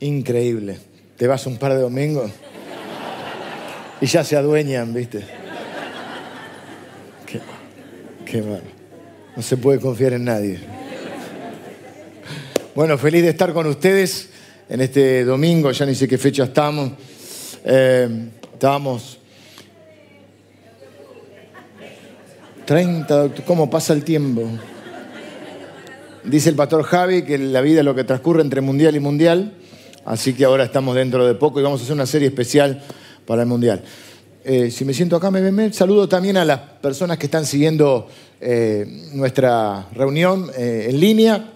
Increíble. Te vas un par de domingos y ya se adueñan, ¿viste? Qué, qué mal. No se puede confiar en nadie. Bueno, feliz de estar con ustedes en este domingo, ya ni sé qué fecha estamos. Eh, estábamos 30 de octubre. ¿Cómo pasa el tiempo? Dice el pastor Javi que la vida es lo que transcurre entre mundial y mundial, así que ahora estamos dentro de poco y vamos a hacer una serie especial para el mundial. Eh, si me siento acá, me ven. Saludo también a las personas que están siguiendo eh, nuestra reunión eh, en línea.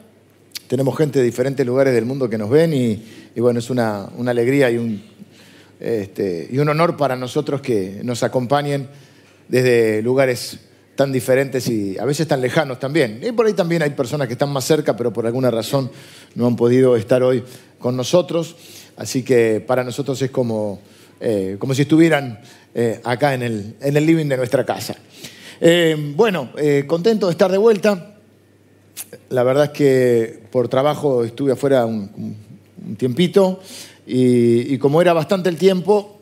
Tenemos gente de diferentes lugares del mundo que nos ven y, bueno, es una, alegría este, y un honor para nosotros que nos acompañen desde lugares tan diferentes y a veces tan lejanos también. Y por ahí también hay personas que están más cerca, pero por alguna razón no han podido estar hoy con nosotros. Así que para nosotros es como, eh, como si estuvieran eh, acá en el, en el, living de nuestra casa. Eh, bueno, contento de estar de vuelta. La verdad es que por trabajo estuve afuera un, un tiempito y, como era bastante el tiempo,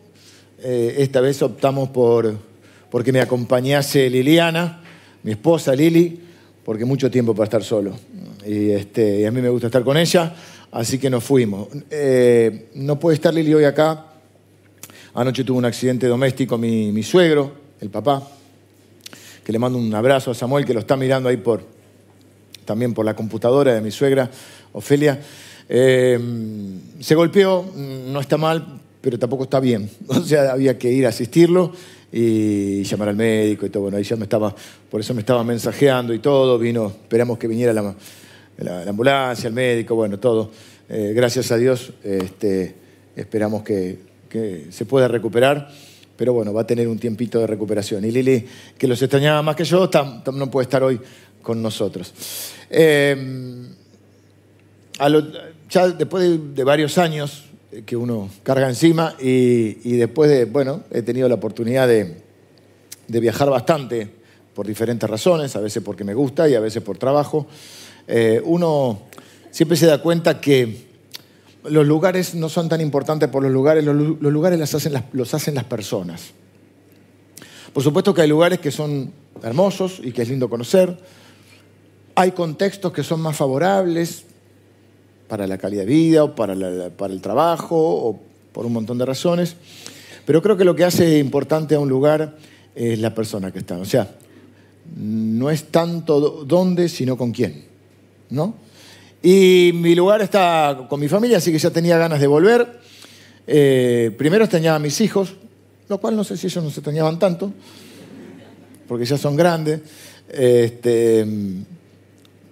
esta vez optamos por porque me acompañase Liliana, mi esposa Lili, porque mucho tiempo para estar solo. Y, este, y a mí me gusta estar con ella, así que nos fuimos. Eh, no puede estar Lili hoy acá. Anoche tuvo un accidente doméstico mi, suegro, el papá, que le mando un abrazo a Samuel, que lo está mirando ahí por, también por la computadora de mi suegra, Ofelia. Eh, se golpeó, no está mal, pero tampoco está bien. O sea, había que ir a asistirlo y llamar al médico y todo. Bueno, ahí ya me estaba, por eso me estaba mensajeando y todo. Vino, esperamos que viniera la, la, la ambulancia, el médico, bueno, todo. Eh, gracias a Dios, este, esperamos que, se pueda recuperar. Pero bueno, va a tener un tiempito de recuperación. Y Lili, que los extrañaba más que yo, no puede estar hoy con nosotros. Eh, lo, ya después de, varios años, que uno carga encima y, y, después de, bueno, he tenido la oportunidad de, de, viajar bastante por diferentes razones, a veces porque me gusta y a veces por trabajo. Eh, uno siempre se da cuenta que los lugares no son tan importantes por los lugares, los, lugares los hacen las, personas. Por supuesto que hay lugares que son hermosos y que es lindo conocer, hay contextos que son más favorables, para la calidad de vida o para, para, el trabajo o por un montón de razones. Pero creo que lo que hace importante a un lugar es la persona que está. O sea, no es tanto dónde, sino con quién. ¿No? Y mi lugar está con mi familia, así que ya tenía ganas de volver. Eh, primero extrañaba a mis hijos, lo cual no sé si ellos no se extrañaban tanto, porque ya son grandes. Este,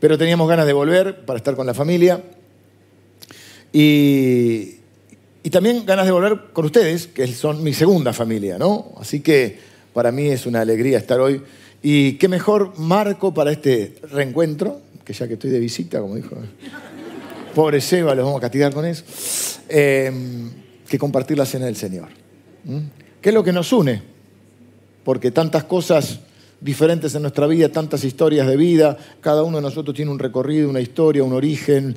pero teníamos ganas de volver para estar con la familia. Y, y, también ganas de volver con ustedes, que son mi segunda familia, ¿no? Así que para mí es una alegría estar hoy. Y qué mejor marco para este reencuentro, que ya que estoy de visita, como dijo. Pobre Seba, los vamos a castigar con eso. Eh, que compartir la cena del Señor. ¿Qué es lo que nos une? Porque tantas cosas diferentes en nuestra vida, tantas historias de vida, cada uno de nosotros tiene un recorrido, una historia, un origen.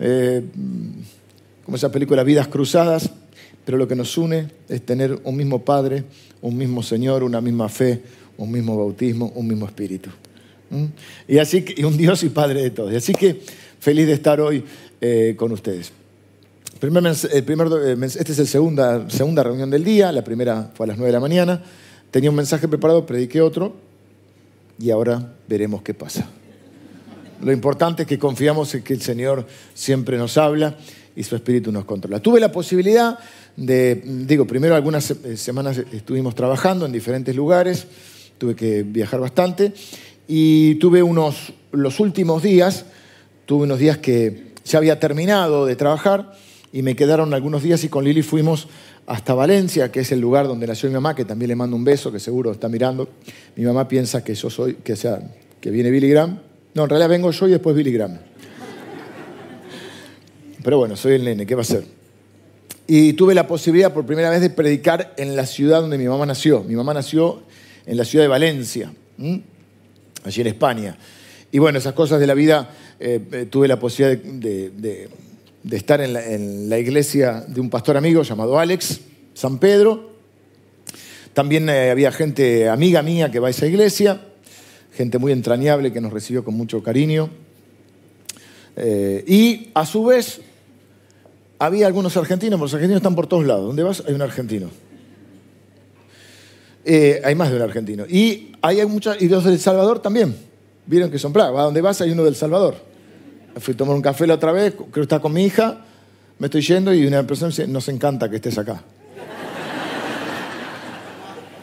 Eh, como esa película Vidas Cruzadas, pero lo que nos une es tener un mismo Padre, un mismo Señor, una misma fe, un mismo bautismo, un mismo espíritu. ¿Mm? Y así que, y un Dios y Padre de todos. Y así que feliz de estar hoy eh, con ustedes. Primer, el primer, esta es la segunda, segunda reunión del día, la primera fue a las 9 de la mañana. Tenía un mensaje preparado, prediqué otro y ahora veremos qué pasa. Lo importante es que confiamos en que el Señor siempre nos habla y su espíritu nos controla. Tuve la posibilidad de, digo, primero algunas semanas estuvimos trabajando en diferentes lugares, tuve que viajar bastante y tuve unos, los últimos días, tuve unos días que ya había terminado de trabajar y me quedaron algunos días y con Lili fuimos hasta Valencia, que es el lugar donde nació mi mamá, que también le mando un beso, que seguro está mirando. Mi mamá piensa que yo soy, que sea, que viene Billy Graham. No, en realidad vengo yo y después Billy Graham. Pero bueno, soy el nene, ¿qué va a ser? Y tuve la posibilidad por primera vez de predicar en la ciudad donde mi mamá nació. Mi mamá nació en la ciudad de Valencia. Allí en España. Y bueno, esas cosas de la vida, eh, tuve la posibilidad de, estar en la, iglesia de un pastor amigo llamado Alex San Pedro. También eh, había gente amiga mía que va a esa iglesia, gente muy entrañable que nos recibió con mucho cariño. Eh, y a su vez había algunos argentinos, porque los argentinos están por todos lados. ¿Dónde vas? Hay un argentino. Eh, hay más de un argentino. Y hay muchos, y los del Salvador también. Vieron que son plagas. A donde vas hay uno del Salvador. Fui a tomar un café la otra vez, creo que está con mi hija, me estoy yendo y una persona dice, nos encanta que estés acá.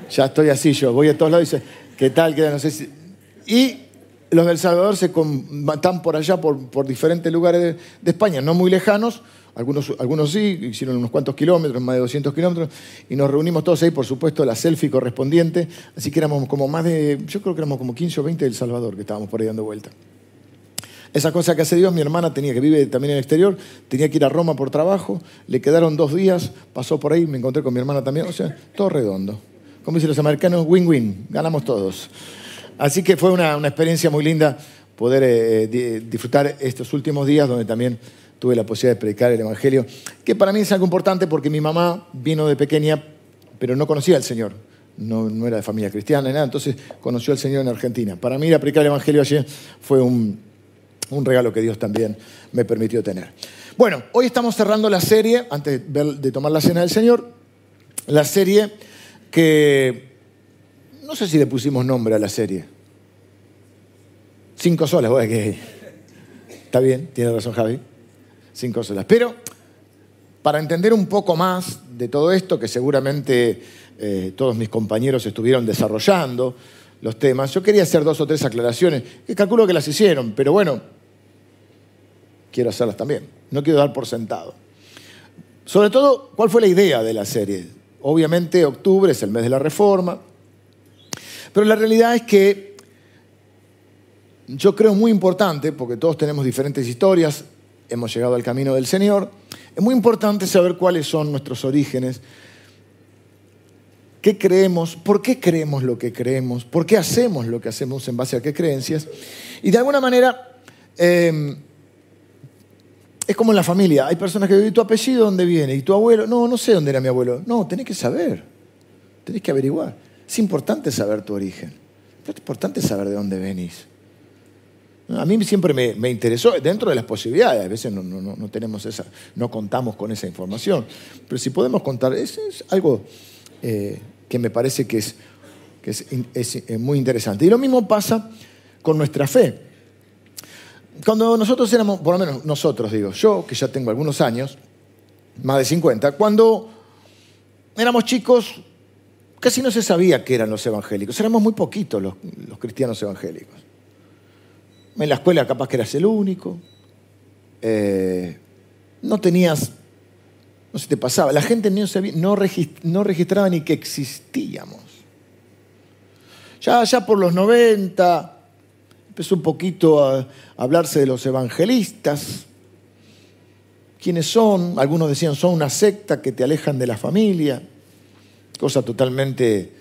ya estoy así yo, voy a todos lados y dice, ¿qué tal? ¿Qué No sé si... Y los del Salvador se están por allá, por, diferentes lugares de, de España, no muy lejanos, algunos, algunos sí, hicieron unos cuantos kilómetros, más de 200 kilómetros, y nos reunimos todos ahí, por supuesto, la selfie correspondiente. Así que éramos como más de, yo creo que éramos como 15 o 20 del Salvador que estábamos por ahí dando vuelta. Esa cosa que hace Dios, mi hermana tenía que vive también en el exterior, tenía que ir a Roma por trabajo, le quedaron dos días, pasó por ahí, me encontré con mi hermana también, o sea, todo redondo. Como dicen los americanos, win-win, ganamos todos. Así que fue una, experiencia muy linda poder eh, disfrutar estos últimos días donde también tuve la posibilidad de predicar el Evangelio, que para mí es algo importante porque mi mamá vino de pequeña, pero no conocía al Señor. No, no era de familia cristiana ni nada, entonces conoció al Señor en Argentina. Para mí ir a predicar el Evangelio allí fue un, un regalo que Dios también me permitió tener. Bueno, hoy estamos cerrando la serie, antes de tomar la cena del Señor, la serie que no sé si le pusimos nombre a la serie. Cinco solas, que está bien, tiene razón Javi cinco solas. Pero para entender un poco más de todo esto, que seguramente eh, todos mis compañeros estuvieron desarrollando los temas, yo quería hacer dos o tres aclaraciones, que calculo que las hicieron, pero bueno, quiero hacerlas también. No quiero dar por sentado. Sobre todo, ¿cuál fue la idea de la serie? Obviamente octubre es el mes de la reforma, pero la realidad es que yo creo muy importante, porque todos tenemos diferentes historias, hemos llegado al camino del Señor, es muy importante saber cuáles son nuestros orígenes, qué creemos, por qué creemos lo que creemos, por qué hacemos lo que hacemos en base a qué creencias. Y de alguna manera, em, es como en la familia, hay personas que dicen, ¿tu apellido dónde viene? ¿Y tu abuelo? No, no sé dónde era mi abuelo. No, tenés que saber, tenés que averiguar. Es importante saber tu origen, es importante saber de dónde venís. A mí siempre me, interesó, dentro de las posibilidades, a veces no, tenemos esa, no contamos con esa información, pero si podemos contar, es, es algo eh, que me parece que, es, es, muy interesante. Y lo mismo pasa con nuestra fe. Cuando nosotros éramos, por lo menos nosotros digo, yo que ya tengo algunos años, más de 50, cuando éramos chicos casi no se sabía qué eran los evangélicos, éramos muy poquitos los cristianos evangélicos. En la escuela capaz que eras el único. Eh, no tenías, no se te pasaba. La gente no, no, registraba ni que existíamos. Ya, ya por los 90 empezó un poquito a hablarse de los evangelistas. ¿Quiénes son? Algunos decían son una secta que te alejan de la familia. Cosa totalmente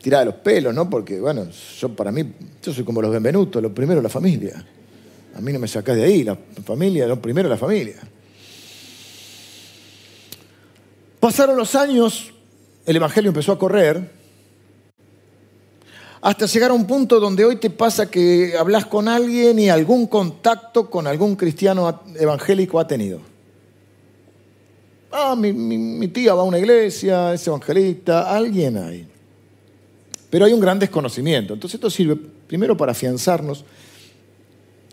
tirada de los pelos, ¿no? Porque, bueno, yo para mí, yo soy como los Benvenutos, lo primero la familia. A mí no me sacás de ahí, la familia, lo primero la familia. Pasaron los años, el Evangelio empezó a correr, hasta llegar a un punto donde hoy te pasa que hablas con alguien y algún contacto con algún cristiano evangélico ha tenido. Ah, mi, mi tía va a una iglesia, es evangelista, alguien hay. Pero hay un gran desconocimiento. Entonces esto sirve primero para afianzarnos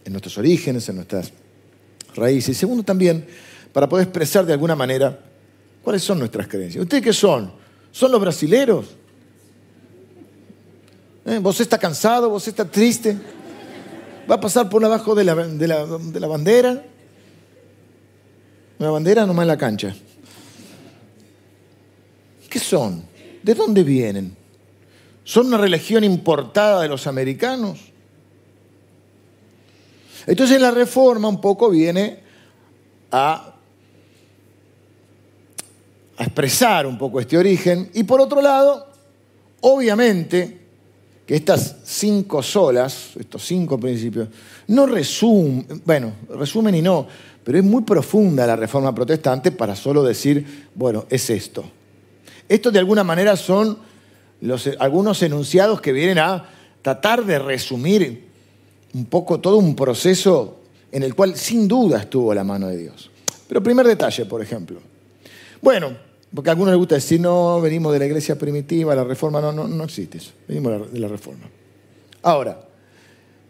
en nuestros orígenes, en nuestras raíces. Y segundo también para poder expresar de alguna manera cuáles son nuestras creencias. ¿Ustedes qué son? ¿Son los brasileros? ¿Eh? ¿Vos está cansado? ¿Vos está triste? ¿Va a pasar por abajo de la, de la, de la bandera? Una bandera nomás en la cancha. ¿Qué son? ¿De dónde vienen? ¿Son una religión importada de los americanos? Entonces la reforma un poco viene a, a expresar un poco este origen y por otro lado, obviamente, que estas cinco solas, estos cinco principios, no resumen, bueno, resumen y no, pero es muy profunda la reforma protestante para solo decir, bueno, es esto. Esto de alguna manera son los, algunos enunciados que vienen a tratar de resumir un poco todo un proceso en el cual sin duda estuvo la mano de Dios. Pero primer detalle, por ejemplo. Bueno, porque a algunos les gusta decir, no, venimos de la iglesia primitiva, la reforma, no, no, no existe eso, venimos de la reforma. Ahora,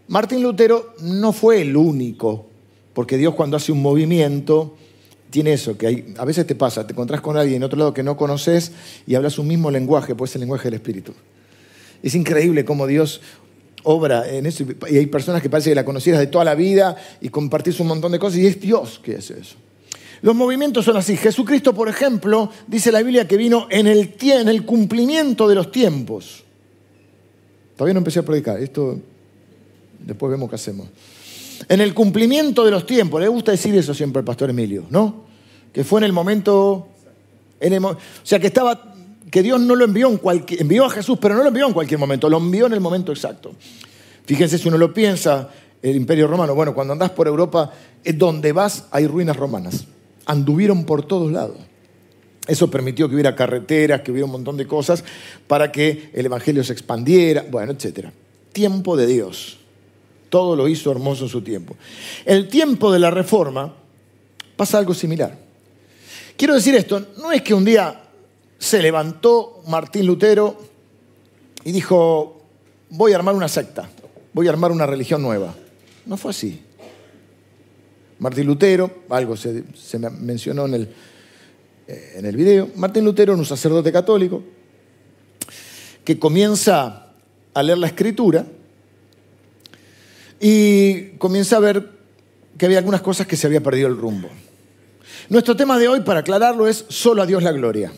Martín Lutero no fue el único, porque Dios cuando hace un movimiento, tiene eso, que a veces te pasa, te encontrás con alguien en otro lado que no conoces y hablas un mismo lenguaje, pues es el lenguaje del Espíritu. Es increíble cómo Dios obra en eso. Y hay personas que parece que la conocieras de toda la vida y compartís un montón de cosas y es Dios que hace eso. Los movimientos son así. Jesucristo, por ejemplo, dice la Biblia que vino en el, en el cumplimiento de los tiempos. Todavía no empecé a predicar, esto después vemos qué hacemos. En el cumplimiento de los tiempos, le gusta decir eso siempre al pastor Emilio, ¿no? Que fue en el momento, en o sea, que estaba, que Dios no lo envió en cualquier, envió a Jesús, pero no lo envió en cualquier momento, lo envió en el momento exacto. Fíjense si uno lo piensa, el Imperio Romano, bueno, cuando andás por Europa, es donde vas hay ruinas romanas anduvieron por todos lados. Eso permitió que hubiera carreteras, que hubiera un montón de cosas para que el Evangelio se expandiera, bueno, etc. Tiempo de Dios. Todo lo hizo hermoso en su tiempo. El tiempo de la reforma pasa algo similar. Quiero decir esto, no es que un día se levantó Martín Lutero y dijo, voy a armar una secta, voy a armar una religión nueva. No fue así. Martín Lutero, algo se, mencionó en el, eh, en el video, Martín Lutero era un sacerdote católico que comienza a leer la escritura y comienza a ver que había algunas cosas que se había perdido el rumbo. Nuestro tema de hoy, para aclararlo, es solo a Dios la gloria.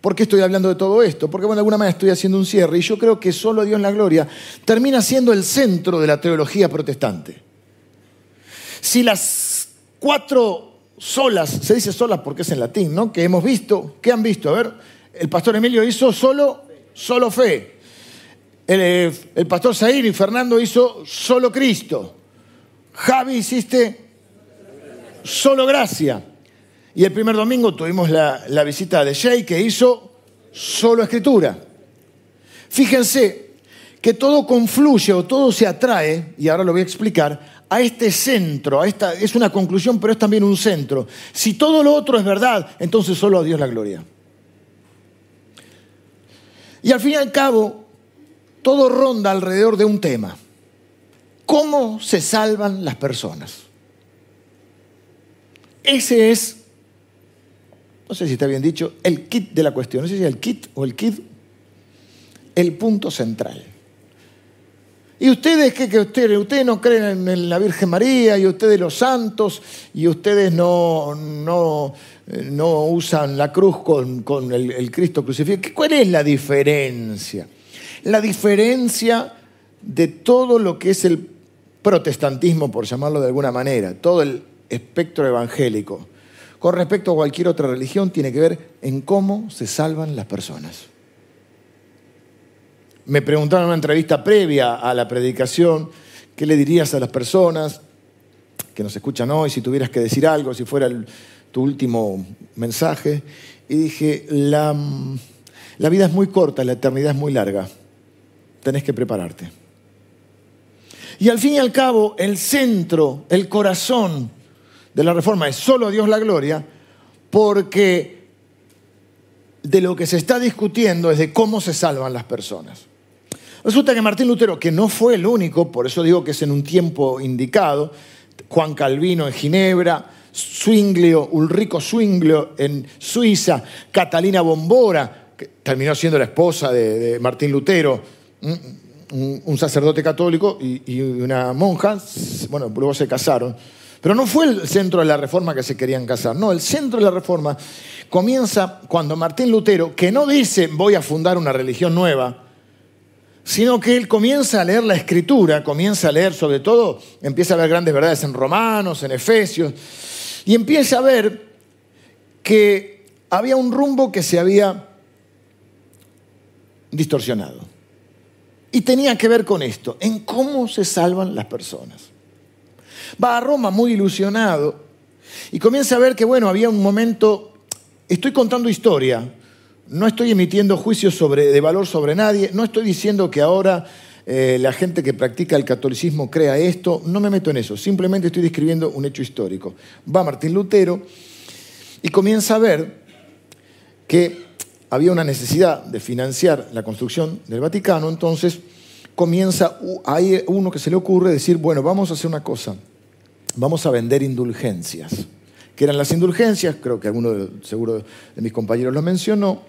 ¿Por qué estoy hablando de todo esto? Porque bueno, de alguna manera estoy haciendo un cierre y yo creo que solo a Dios la gloria termina siendo el centro de la teología protestante. Si las cuatro solas, se dice solas porque es en latín, ¿no? Que hemos visto, ¿qué han visto? A ver, el pastor Emilio hizo solo, solo fe. El, eh, el pastor Zair y Fernando hizo solo Cristo. Javi hiciste solo gracia. Y el primer domingo tuvimos la, la visita de Jay que hizo solo escritura. Fíjense que todo confluye o todo se atrae, y ahora lo voy a explicar, a este centro, a esta, es una conclusión, pero es también un centro. Si todo lo otro es verdad, entonces solo a Dios la gloria. Y al fin y al cabo, todo ronda alrededor de un tema. ¿Cómo se salvan las personas? Ese es, no sé si está bien dicho, el kit de la cuestión. No sé si es el kit o el kit, el punto central. ¿Y ustedes qué, que ustedes? Ustedes no creen en la Virgen María y ustedes los santos y ustedes no, no, no usan la cruz con, el, el, Cristo crucificado. ¿Cuál es la diferencia? La diferencia de todo lo que es el protestantismo, por llamarlo de alguna manera, todo el espectro evangélico, con respecto a cualquier otra religión, tiene que ver en cómo se salvan las personas. Me preguntaron en una entrevista previa a la predicación, ¿qué le dirías a las personas que nos escuchan hoy si tuvieras que decir algo, si fuera tu último mensaje? Y dije, la, la vida es muy corta, la eternidad es muy larga, tenés que prepararte. Y al fin y al cabo, el centro, el corazón de la reforma es solo a Dios la gloria, porque de lo que se está discutiendo es de cómo se salvan las personas. Resulta que Martín Lutero, que no fue el único, por eso digo que es en un tiempo indicado, Juan Calvino en Ginebra, Zwinglio, Ulrico Zwinglio en Suiza, Catalina Bombora, que terminó siendo la esposa de, Martín Lutero, un, sacerdote católico y, una monja, bueno, luego se casaron. Pero no fue el centro de la reforma que se querían casar, no, el centro de la reforma comienza cuando Martín Lutero, que no dice voy a fundar una religión nueva, sino que él comienza a leer la escritura, comienza a leer sobre todo, empieza a ver grandes verdades en Romanos, en Efesios, y empieza a ver que había un rumbo que se había distorsionado. Y tenía que ver con esto, en cómo se salvan las personas. Va a Roma muy ilusionado y comienza a ver que, bueno, había un momento, estoy contando historia, no estoy emitiendo juicios de valor sobre nadie, no estoy diciendo que ahora eh, la gente que practica el catolicismo crea esto, no me meto en eso, simplemente estoy describiendo un hecho histórico. Va Martín Lutero y comienza a ver que había una necesidad de financiar la construcción del Vaticano, entonces comienza, hay uno que se le ocurre decir, bueno, vamos a hacer una cosa, vamos a vender indulgencias. que eran las indulgencias? Creo que alguno seguro de mis compañeros lo mencionó.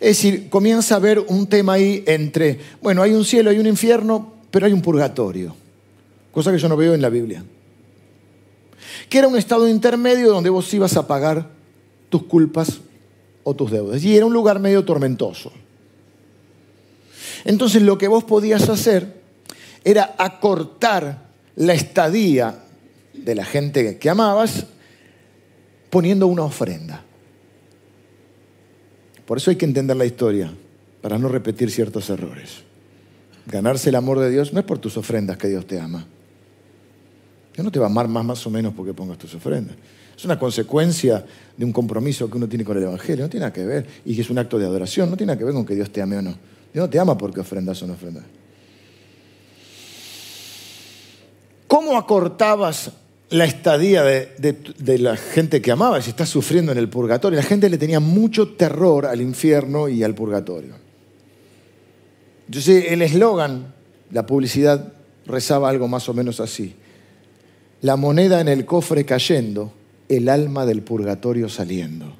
Es decir, comienza a haber un tema ahí entre, bueno, hay un cielo, hay un infierno, pero hay un purgatorio, cosa que yo no veo en la Biblia. Que era un estado intermedio donde vos ibas a pagar tus culpas o tus deudas. Y era un lugar medio tormentoso. Entonces lo que vos podías hacer era acortar la estadía de la gente que amabas poniendo una ofrenda. Por eso hay que entender la historia, para no repetir ciertos errores. Ganarse el amor de Dios no es por tus ofrendas que Dios te ama. Dios no te va a amar más más o menos porque pongas tus ofrendas. Es una consecuencia de un compromiso que uno tiene con el Evangelio, no tiene nada que ver. Y que es un acto de adoración, no tiene nada que ver con que Dios te ame o no. Dios no te ama porque ofrendas o no ofrendas. ¿Cómo acortabas la estadía de, la gente que amaba, si está sufriendo en el purgatorio. La gente le tenía mucho terror al infierno y al purgatorio. Entonces el eslogan, la publicidad, rezaba algo más o menos así. La moneda en el cofre cayendo, el alma del purgatorio saliendo.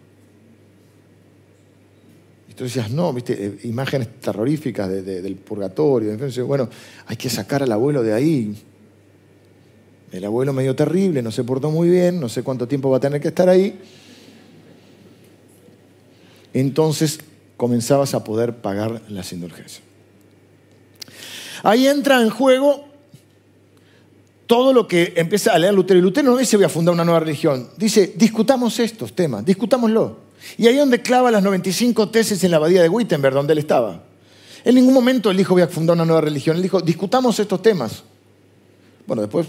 Y tú decías, no, viste, eh, imágenes terroríficas del purgatorio. Bueno, hay que sacar al abuelo de ahí. El abuelo medio terrible, no se portó muy bien, no sé cuánto tiempo va a tener que estar ahí. Entonces comenzabas a poder pagar las indulgencias. Ahí entra en juego todo lo que empieza a leer Lutero. Y Lutero no dice voy a fundar una nueva religión, dice discutamos estos temas, discutámoslo. Y ahí donde clava las 95 tesis en la abadía de Wittenberg, donde él estaba. En ningún momento él dijo voy a fundar una nueva religión, él dijo discutamos estos temas. Bueno, después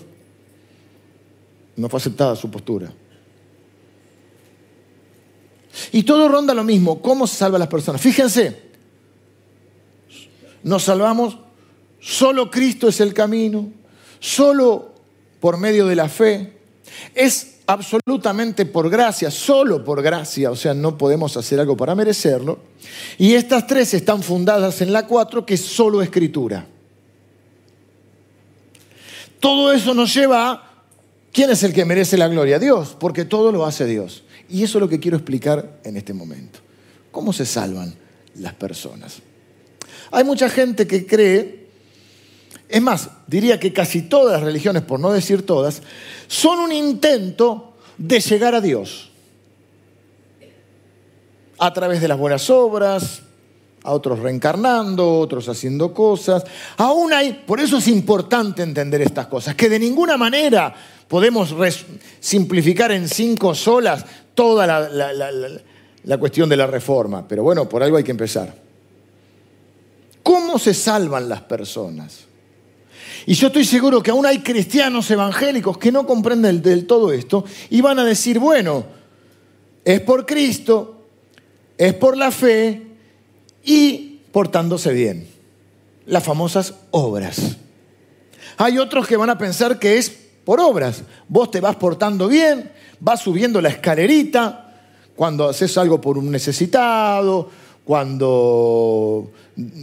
no fue aceptada su postura. Y todo ronda lo mismo. ¿Cómo se salvan las personas? Fíjense, nos salvamos, solo Cristo es el camino, solo por medio de la fe. Es absolutamente por gracia, solo por gracia, o sea, no podemos hacer algo para merecerlo. Y estas tres están fundadas en la cuatro, que es solo escritura. Todo eso nos lleva a ¿Quién es el que merece la gloria? Dios, porque todo lo hace Dios. Y eso es lo que quiero explicar en este momento. ¿Cómo se salvan las personas? Hay mucha gente que cree, es más, diría que casi todas las religiones, por no decir todas, son un intento de llegar a Dios. A través de las buenas obras, a otros reencarnando, otros haciendo cosas. Aún hay, por eso es importante entender estas cosas, que de ninguna manera podemos simplificar en cinco solas toda la, cuestión de la reforma, pero bueno, por algo hay que empezar. ¿Cómo se salvan las personas? Y yo estoy seguro que aún hay cristianos evangélicos que no comprenden del todo esto y van a decir, bueno, es por Cristo, es por la fe y portándose bien. Las famosas obras. Hay otros que van a pensar que es por obras. Vos te vas portando bien, vas subiendo la escalerita cuando haces algo por un necesitado, cuando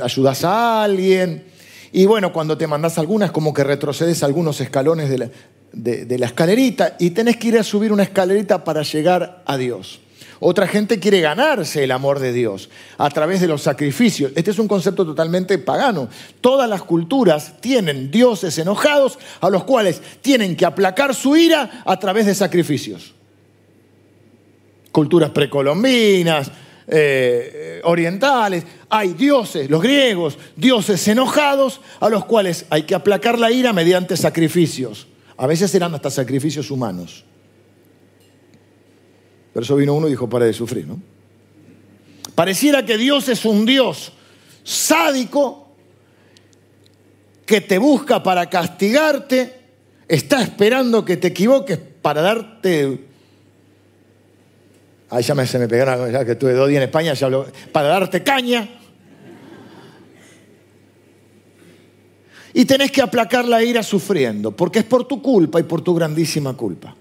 ayudas a alguien. Y bueno, cuando te mandas algunas, como que retrocedes algunos escalones de la, de la escalerita y tenés que ir a subir una escalerita para llegar a Dios. Otra gente quiere ganarse el amor de Dios a través de los sacrificios. Este es un concepto totalmente pagano. Todas las culturas tienen dioses enojados a los cuales tienen que aplacar su ira a través de sacrificios. Culturas precolombinas, eh, orientales, hay dioses, los griegos, dioses enojados a los cuales hay que aplacar la ira mediante sacrificios. A veces eran hasta sacrificios humanos. Pero eso vino uno y dijo, para de sufrir, ¿no? Pareciera que Dios es un Dios sádico que te busca para castigarte, está esperando que te equivoques para darte... Ahí ya me, se me pegaron, ya que tuve dos días en España, para darte caña. Y tenés que aplacar la ira sufriendo, porque es por tu culpa y por tu grandísima culpa.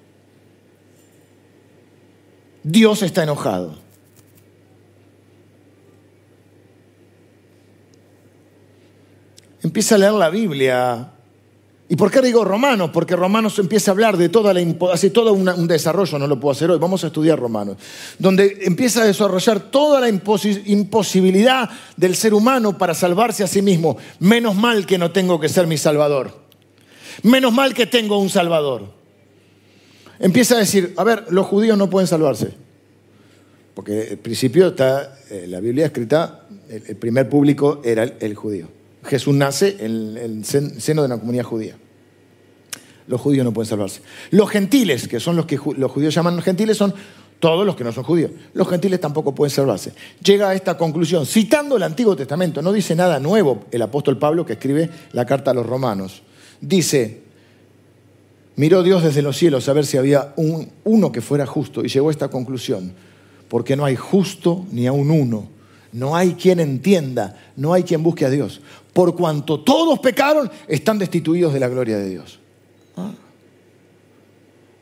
Dios está enojado. Empieza a leer la Biblia. ¿Y por qué digo Romanos? Porque Romanos empieza a hablar de toda la hace todo un desarrollo, no lo puedo hacer hoy, vamos a estudiar Romanos, donde empieza a desarrollar toda la imposibilidad del ser humano para salvarse a sí mismo. Menos mal que no tengo que ser mi salvador. Menos mal que tengo un salvador empieza a decir, a ver, los judíos no pueden salvarse. Porque al principio está eh, la Biblia escrita, el, primer público era el, judío. Jesús nace en el seno de una comunidad judía. Los judíos no pueden salvarse. Los gentiles, que son los que los judíos llaman gentiles, son todos los que no son judíos. Los gentiles tampoco pueden salvarse. Llega a esta conclusión, citando el Antiguo Testamento, no dice nada nuevo el apóstol Pablo que escribe la carta a los romanos. Dice, Miró Dios desde los cielos a ver si había un, uno que fuera justo y llegó a esta conclusión. Porque no hay justo ni a un uno. No hay quien entienda, no hay quien busque a Dios. Por cuanto todos pecaron, están destituidos de la gloria de Dios. Ah.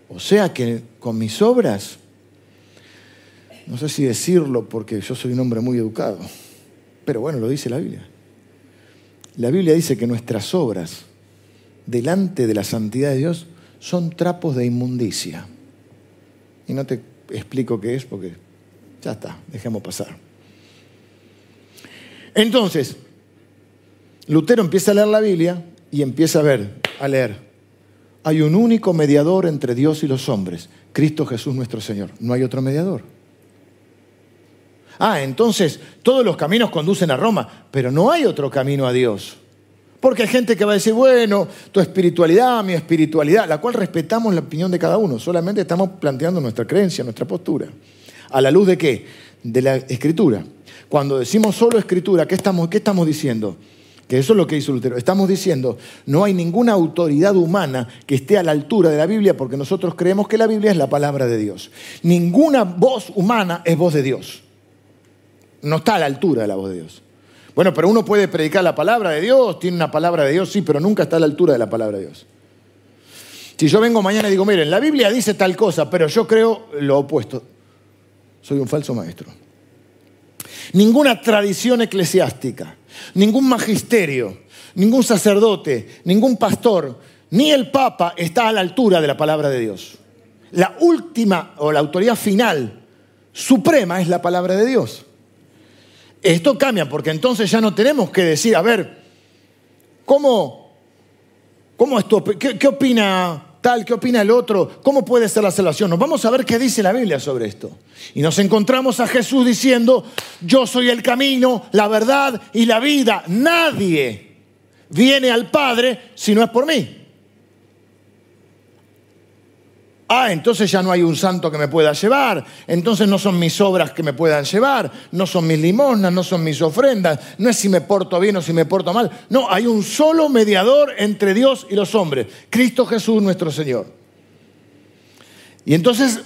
O sea que con mis obras, no sé si decirlo porque yo soy un hombre muy educado, pero bueno, lo dice la Biblia. La Biblia dice que nuestras obras delante de la santidad de Dios son trapos de inmundicia. Y no te explico qué es porque ya está, dejemos pasar. Entonces, Lutero empieza a leer la Biblia y empieza a ver, a leer. Hay un único mediador entre Dios y los hombres, Cristo Jesús nuestro Señor. No hay otro mediador. Ah, entonces todos los caminos conducen a Roma, pero no hay otro camino a Dios. Porque hay gente que va a decir, bueno, tu espiritualidad, mi espiritualidad, la cual respetamos la opinión de cada uno, solamente estamos planteando nuestra creencia, nuestra postura. ¿A la luz de qué? De la escritura. Cuando decimos solo escritura, ¿qué estamos, qué estamos diciendo? Que eso es lo que hizo Lutero. Estamos diciendo, no hay ninguna autoridad humana que esté a la altura de la Biblia porque nosotros creemos que la Biblia es la palabra de Dios. Ninguna voz humana es voz de Dios. No está a la altura de la voz de Dios. Bueno, pero uno puede predicar la palabra de Dios, tiene una palabra de Dios, sí, pero nunca está a la altura de la palabra de Dios. Si yo vengo mañana y digo, miren, la Biblia dice tal cosa, pero yo creo lo opuesto, soy un falso maestro. Ninguna tradición eclesiástica, ningún magisterio, ningún sacerdote, ningún pastor, ni el Papa está a la altura de la palabra de Dios. La última o la autoridad final, suprema, es la palabra de Dios. Esto cambia porque entonces ya no tenemos que decir, a ver, ¿cómo, cómo esto, qué, opina qué opina el otro? ¿Cómo puede ser la salvación? Nos vamos a ver qué dice la Biblia sobre esto. Y nos encontramos a Jesús diciendo, yo soy el camino, la verdad y la vida. Nadie viene al Padre si no es por mí. Ah, entonces ya no hay un santo que me pueda llevar, entonces no son mis obras que me puedan llevar, no son mis limosnas, no son mis ofrendas, no es si me porto bien o si me porto mal. No, hay un solo mediador entre Dios y los hombres, Cristo Jesús nuestro Señor. Y entonces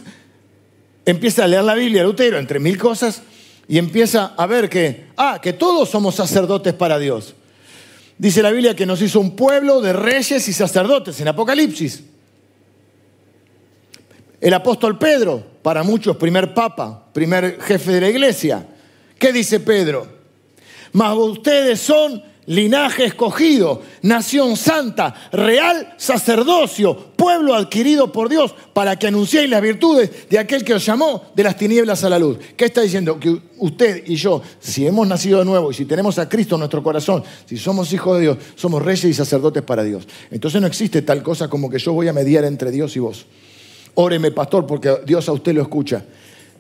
empieza a leer la Biblia Lutero, entre mil cosas, y empieza a ver que, ah, que todos somos sacerdotes para Dios. Dice la Biblia que nos hizo un pueblo de reyes y sacerdotes en Apocalipsis. El apóstol Pedro, para muchos primer papa, primer jefe de la iglesia. ¿Qué dice Pedro? Mas ustedes son linaje escogido, nación santa, real sacerdocio, pueblo adquirido por Dios, para que anunciéis las virtudes de aquel que os llamó de las tinieblas a la luz. ¿Qué está diciendo? Que usted y yo, si hemos nacido de nuevo y si tenemos a Cristo en nuestro corazón, si somos hijos de Dios, somos reyes y sacerdotes para Dios. Entonces no existe tal cosa como que yo voy a mediar entre Dios y vos. Óreme, pastor, porque Dios a usted lo escucha.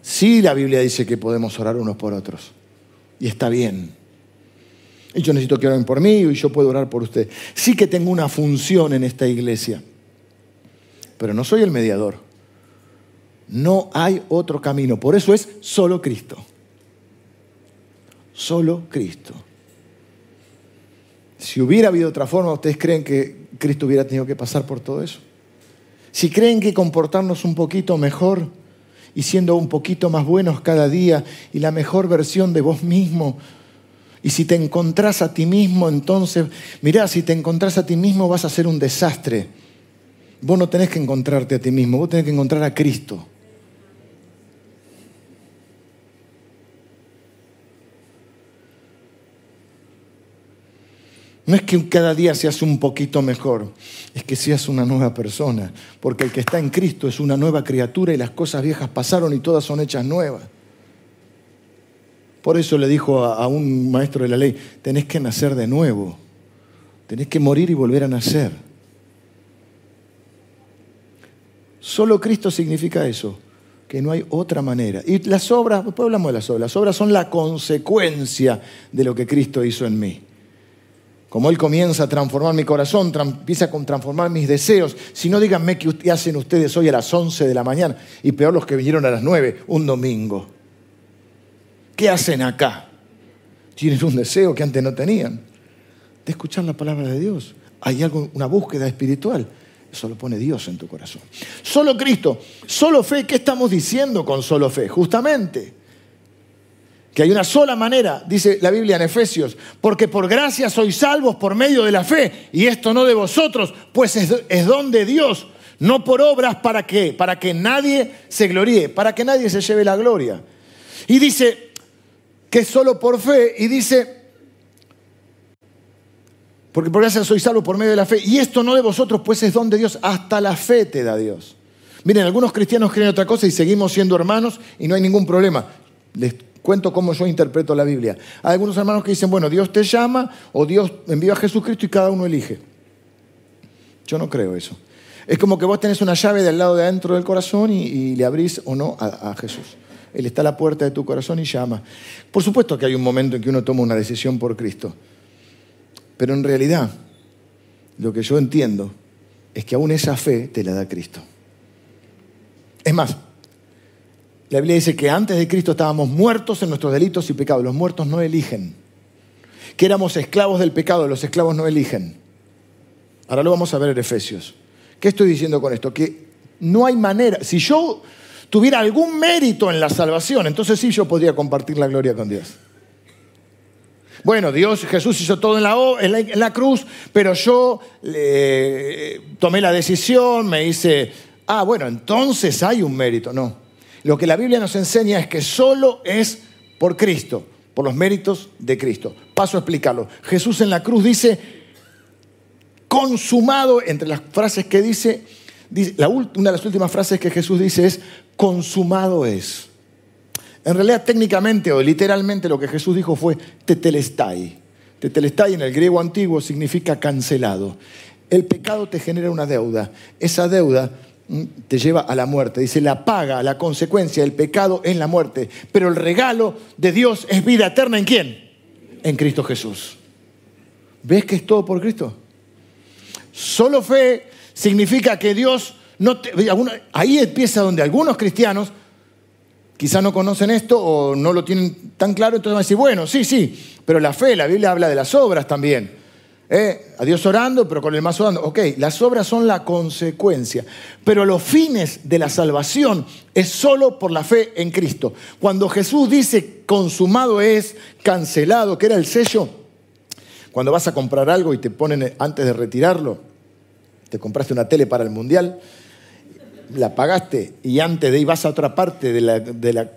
Sí, la Biblia dice que podemos orar unos por otros. Y está bien. Y yo necesito que oren por mí y yo puedo orar por usted. Sí que tengo una función en esta iglesia. Pero no soy el mediador. No hay otro camino. Por eso es solo Cristo. Solo Cristo. Si hubiera habido otra forma, ¿ustedes creen que Cristo hubiera tenido que pasar por todo eso? Si creen que comportarnos un poquito mejor y siendo un poquito más buenos cada día y la mejor versión de vos mismo, y si te encontrás a ti mismo, entonces, mirá, si te encontrás a ti mismo vas a ser un desastre. Vos no tenés que encontrarte a ti mismo, vos tenés que encontrar a Cristo. No es que cada día seas un poquito mejor, es que seas una nueva persona, porque el que está en Cristo es una nueva criatura y las cosas viejas pasaron y todas son hechas nuevas. Por eso le dijo a, un maestro de la ley, tenés que nacer de nuevo, tenés que morir y volver a nacer. Solo Cristo significa eso, que no hay otra manera. Y las obras, después hablamos de las obras, las obras son la consecuencia de lo que Cristo hizo en mí. Como Él comienza a transformar mi corazón, empieza a transformar mis deseos. Si no, díganme qué hacen ustedes hoy a las 11 de la mañana y peor los que vinieron a las 9, un domingo. ¿Qué hacen acá? Tienen un deseo que antes no tenían, de escuchar la palabra de Dios. Hay algo, una búsqueda espiritual. Eso lo pone Dios en tu corazón. Solo Cristo, solo fe. ¿Qué estamos diciendo con solo fe? Justamente que hay una sola manera, dice la Biblia en Efesios, porque por gracia sois salvos por medio de la fe, y esto no de vosotros, pues es, don de Dios, no por obras para qué, para que nadie se gloríe, para que nadie se lleve la gloria. Y dice que es solo por fe, y dice, porque por gracia sois salvos por medio de la fe, y esto no de vosotros, pues es don de Dios, hasta la fe te da Dios. Miren, algunos cristianos creen otra cosa y seguimos siendo hermanos y no hay ningún problema. Cuento cómo yo interpreto la Biblia. Hay algunos hermanos que dicen, bueno, Dios te llama o Dios envió a Jesucristo y cada uno elige. Yo no creo eso. Es como que vos tenés una llave del lado de adentro del corazón y, le abrís o no a, a, Jesús. Él está a la puerta de tu corazón y llama. Por supuesto que hay un momento en que uno toma una decisión por Cristo. Pero en realidad, lo que yo entiendo es que aún esa fe te la da Cristo. Es más, la Biblia dice que antes de Cristo estábamos muertos en nuestros delitos y pecados. Los muertos no eligen. Que éramos esclavos del pecado, los esclavos no eligen. Ahora lo vamos a ver en Efesios. ¿Qué estoy diciendo con esto? Que no hay manera. Si yo tuviera algún mérito en la salvación, entonces sí yo podría compartir la gloria con Dios. Bueno, Dios, Jesús hizo todo en la, cruz, pero yo tomé la decisión, me hice, ah, bueno, entonces hay un mérito. No, lo que la Biblia nos enseña es que solo es por Cristo, por los méritos de Cristo. Paso a explicarlo. Jesús en la cruz dice, consumado, entre las frases que dice, una de las últimas frases que Jesús dice es, consumado es. En realidad, técnicamente o literalmente lo que Jesús dijo fue tetelestai. Tetelestai en el griego antiguo significa cancelado. El pecado te genera una deuda. Esa deuda te lleva a la muerte. Dice, la paga, la consecuencia del pecado es la muerte. Pero el regalo de Dios es vida eterna en quién? En Cristo Jesús. ¿Ves que es todo por Cristo? Solo fe significa que Dios no ahí empieza donde algunos cristianos quizás no conocen esto o no lo tienen tan claro, entonces van a decir, bueno, sí, sí, pero la fe, la Biblia habla de las obras también. ¿Eh? A Dios orando, pero con el más orando. Ok, las obras son la consecuencia, pero los fines de la salvación es solo por la fe en Cristo. Cuando Jesús dice consumado es, cancelado, que era el sello, cuando vas a comprar algo y te ponen antes de retirarlo, te compraste una tele para el mundial, la pagaste y antes de ir vas a otra parte de la, de la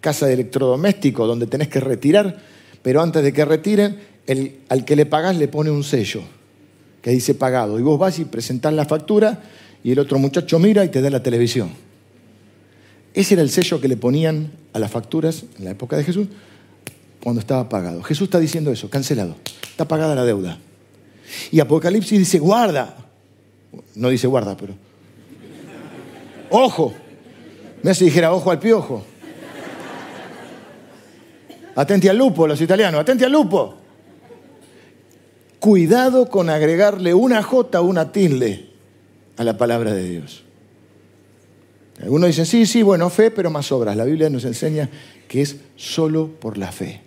casa de electrodoméstico donde tenés que retirar, pero antes de que retiren, al que le pagas le pone un sello que dice pagado. Y vos vas y presentás la factura y el otro muchacho mira y te da la televisión. Ese era el sello que le ponían a las facturas en la época de Jesús cuando estaba pagado. Jesús está diciendo eso, cancelado. Está pagada la deuda. Y Apocalipsis dice, guarda. No dice guarda, pero... Ojo. Me hace dijera ojo al piojo. Atenti al lupo, los italianos. Atenti al lupo. Cuidado con agregarle una J o una tilde a la palabra de Dios. Algunos dicen, sí, sí, bueno, fe, pero más obras. La Biblia nos enseña que es solo por la fe.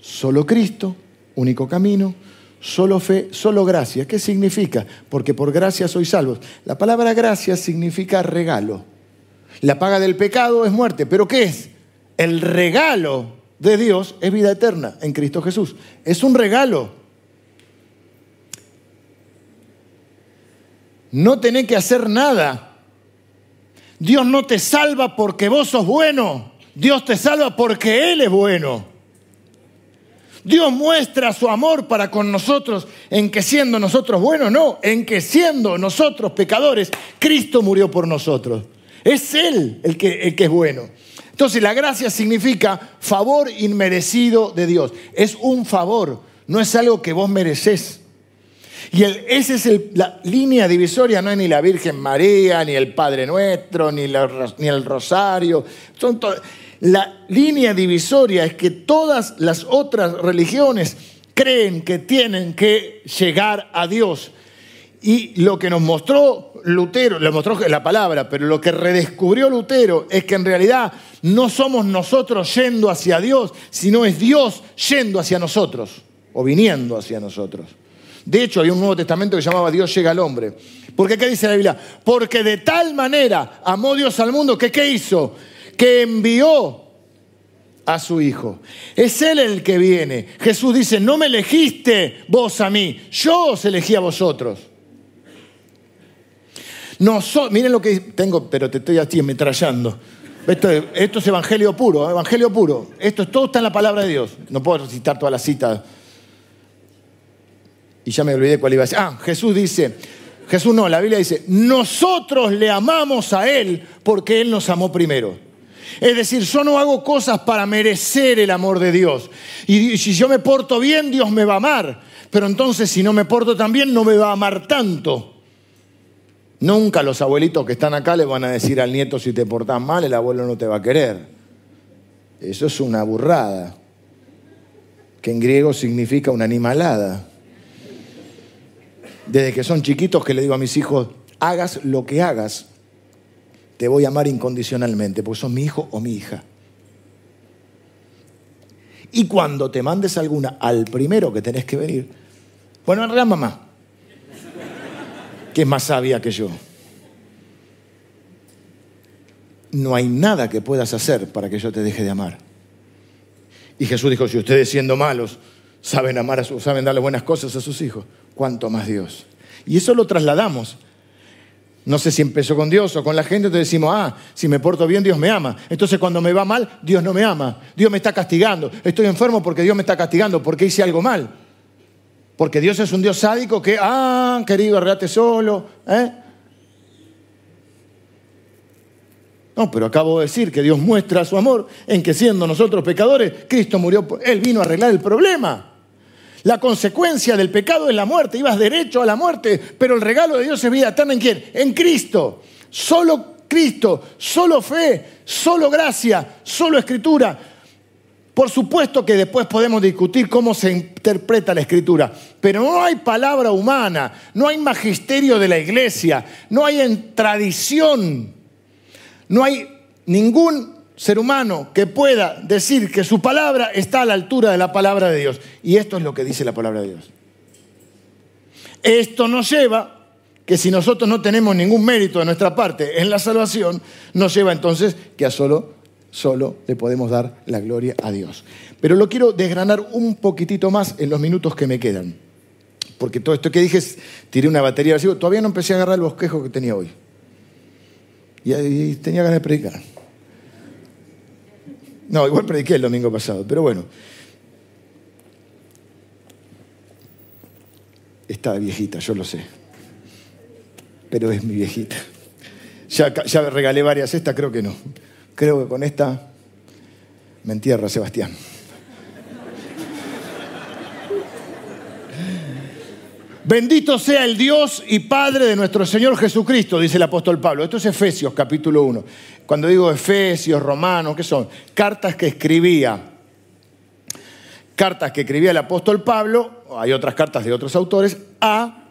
Solo Cristo, único camino, solo fe, solo gracia. ¿Qué significa? Porque por gracia sois salvos. La palabra gracia significa regalo. La paga del pecado es muerte, pero ¿qué es? El regalo de Dios es vida eterna en Cristo Jesús. Es un regalo. No tenés que hacer nada. Dios no te salva porque vos sos bueno. Dios te salva porque Él es bueno. Dios muestra su amor para con nosotros en que siendo nosotros buenos, no, en que siendo nosotros pecadores, Cristo murió por nosotros. Es Él el que, es bueno. Entonces la gracia significa favor inmerecido de Dios. Es un favor, no es algo que vos mereces. Y esa es la línea divisoria, no es ni la Virgen María, ni el Padre Nuestro, ni, el Rosario. Son la línea divisoria es que todas las otras religiones creen que tienen que llegar a Dios. Y lo que nos mostró Lutero, le mostró la palabra, pero lo que redescubrió Lutero es que en realidad no somos nosotros yendo hacia Dios, sino es Dios yendo hacia nosotros o viniendo hacia nosotros. De hecho, hay un Nuevo Testamento que llamaba Dios llega al hombre. Porque qué dice la Biblia? Porque de tal manera amó Dios al mundo que ¿qué hizo? Que envió a su Hijo. Es Él el que viene. Jesús dice, no me elegiste vos a mí, yo os elegí a vosotros. No miren lo que tengo, pero te estoy así ametrallando. Esto, esto, es evangelio puro, ¿eh? evangelio puro. Esto todo está en la palabra de Dios. No puedo recitar todas las citas y ya me olvidé cuál iba a decir. Ah, Jesús dice, Jesús no, la Biblia dice, nosotros le amamos a Él porque Él nos amó primero. Es decir, yo no hago cosas para merecer el amor de Dios. Y si yo me porto bien, Dios me va a amar. Pero entonces si no me porto tan bien, no me va a amar tanto. Nunca los abuelitos que están acá le van a decir al nieto si te portas mal, el abuelo no te va a querer. Eso es una burrada, que en griego significa una animalada desde que son chiquitos que le digo a mis hijos, hagas lo que hagas, te voy a amar incondicionalmente, porque sos mi hijo o mi hija. Y cuando te mandes alguna al primero que tenés que venir, bueno, en realidad mamá, que es más sabia que yo. No hay nada que puedas hacer para que yo te deje de amar. Y Jesús dijo, si ustedes siendo malos saben amar a sus, saben darle buenas cosas a sus hijos, cuánto más Dios. Y eso lo trasladamos. No sé si empezó con Dios o con la gente, entonces decimos, ah, si me porto bien, Dios me ama. Entonces cuando me va mal, Dios no me ama. Dios me está castigando. Estoy enfermo porque Dios me está castigando, porque hice algo mal. Porque Dios es un Dios sádico que, ah, querido, arreate solo. ¿eh? No, pero acabo de decir que Dios muestra su amor en que siendo nosotros pecadores, Cristo murió, Él vino a arreglar el problema. La consecuencia del pecado es la muerte. Ibas derecho a la muerte, pero el regalo de Dios es vida eterna en quién? En Cristo. Solo Cristo, solo fe, solo gracia, solo escritura. Por supuesto que después podemos discutir cómo se interpreta la escritura, pero no hay palabra humana, no hay magisterio de la iglesia, no hay en tradición, no hay ningún ser humano que pueda decir que su palabra está a la altura de la palabra de Dios. Y esto es lo que dice la palabra de Dios. Esto nos lleva que si nosotros no tenemos ningún mérito de nuestra parte en la salvación, nos lleva entonces que a solo, solo le podemos dar la gloria a Dios. Pero lo quiero desgranar un poquitito más en los minutos que me quedan. Porque todo esto que dije, tiré una batería, todavía no empecé a agarrar el bosquejo que tenía hoy. Y, y tenía ganas de predicar. No, igual prediqué el domingo pasado, pero bueno. Está viejita, yo lo sé. Pero es mi viejita. Ya, ya regalé varias, esta creo que no. Creo que con esta me entierra Sebastián. Bendito sea el Dios y Padre de nuestro Señor Jesucristo, dice el apóstol Pablo. Esto es Efesios capítulo 1. Cuando digo Efesios, Romanos, ¿qué son? Cartas que escribía. Cartas que escribía el apóstol Pablo, hay otras cartas de otros autores, a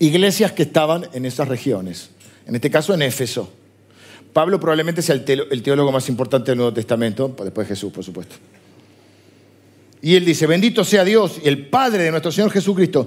iglesias que estaban en esas regiones. En este caso en Éfeso. Pablo probablemente sea el teólogo más importante del Nuevo Testamento, después de Jesús, por supuesto. Y él dice, bendito sea Dios, el Padre de nuestro Señor Jesucristo.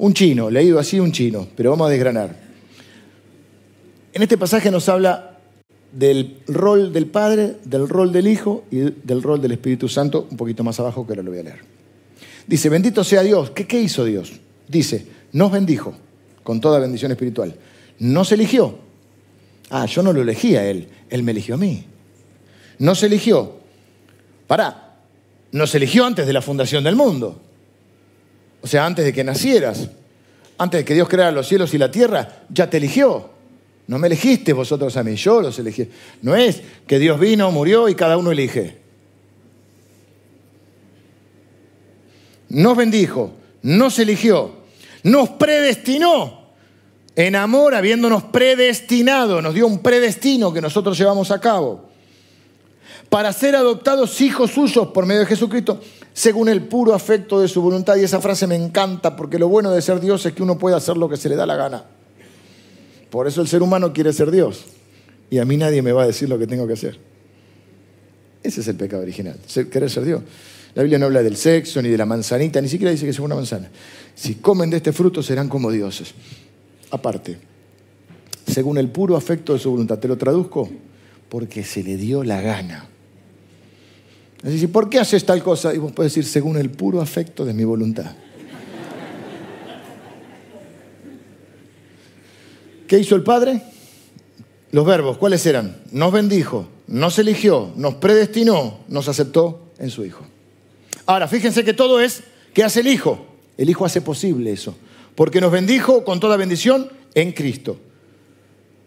Un chino, leído así un chino, pero vamos a desgranar. En este pasaje nos habla del rol del Padre, del rol del Hijo y del rol del Espíritu Santo, un poquito más abajo que ahora lo voy a leer. Dice, bendito sea Dios. ¿Qué, hizo Dios? Dice, nos bendijo con toda bendición espiritual. Nos eligió Ah, yo no lo elegí a él, él me eligió a mí. No se eligió. Pará, nos eligió antes de la fundación del mundo. O sea, antes de que nacieras, antes de que Dios creara los cielos y la tierra, ya te eligió. No me elegiste vosotros a mí, yo los elegí. No es que Dios vino, murió y cada uno elige. Nos bendijo, nos eligió, nos predestinó en amor, habiéndonos predestinado, nos dio un predestino que nosotros llevamos a cabo, para ser adoptados hijos suyos por medio de Jesucristo, según el puro afecto de su voluntad. Y esa frase me encanta, porque lo bueno de ser Dios es que uno puede hacer lo que se le da la gana. Por eso el ser humano quiere ser Dios. Y a mí nadie me va a decir lo que tengo que hacer. Ese es el pecado original, querer ser Dios. La Biblia no habla del sexo ni de la manzanita, ni siquiera dice que sea una manzana. Si comen de este fruto serán como dioses aparte, según el puro afecto de su voluntad. ¿Te lo traduzco? Porque se le dio la gana. Es decir, ¿por qué haces tal cosa? Y vos puedes decir, según el puro afecto de mi voluntad. ¿Qué hizo el Padre? Los verbos, ¿cuáles eran? Nos bendijo, nos eligió, nos predestinó, nos aceptó en su Hijo. Ahora, fíjense que todo es, ¿qué hace el Hijo? El Hijo hace posible eso porque nos bendijo con toda bendición en Cristo.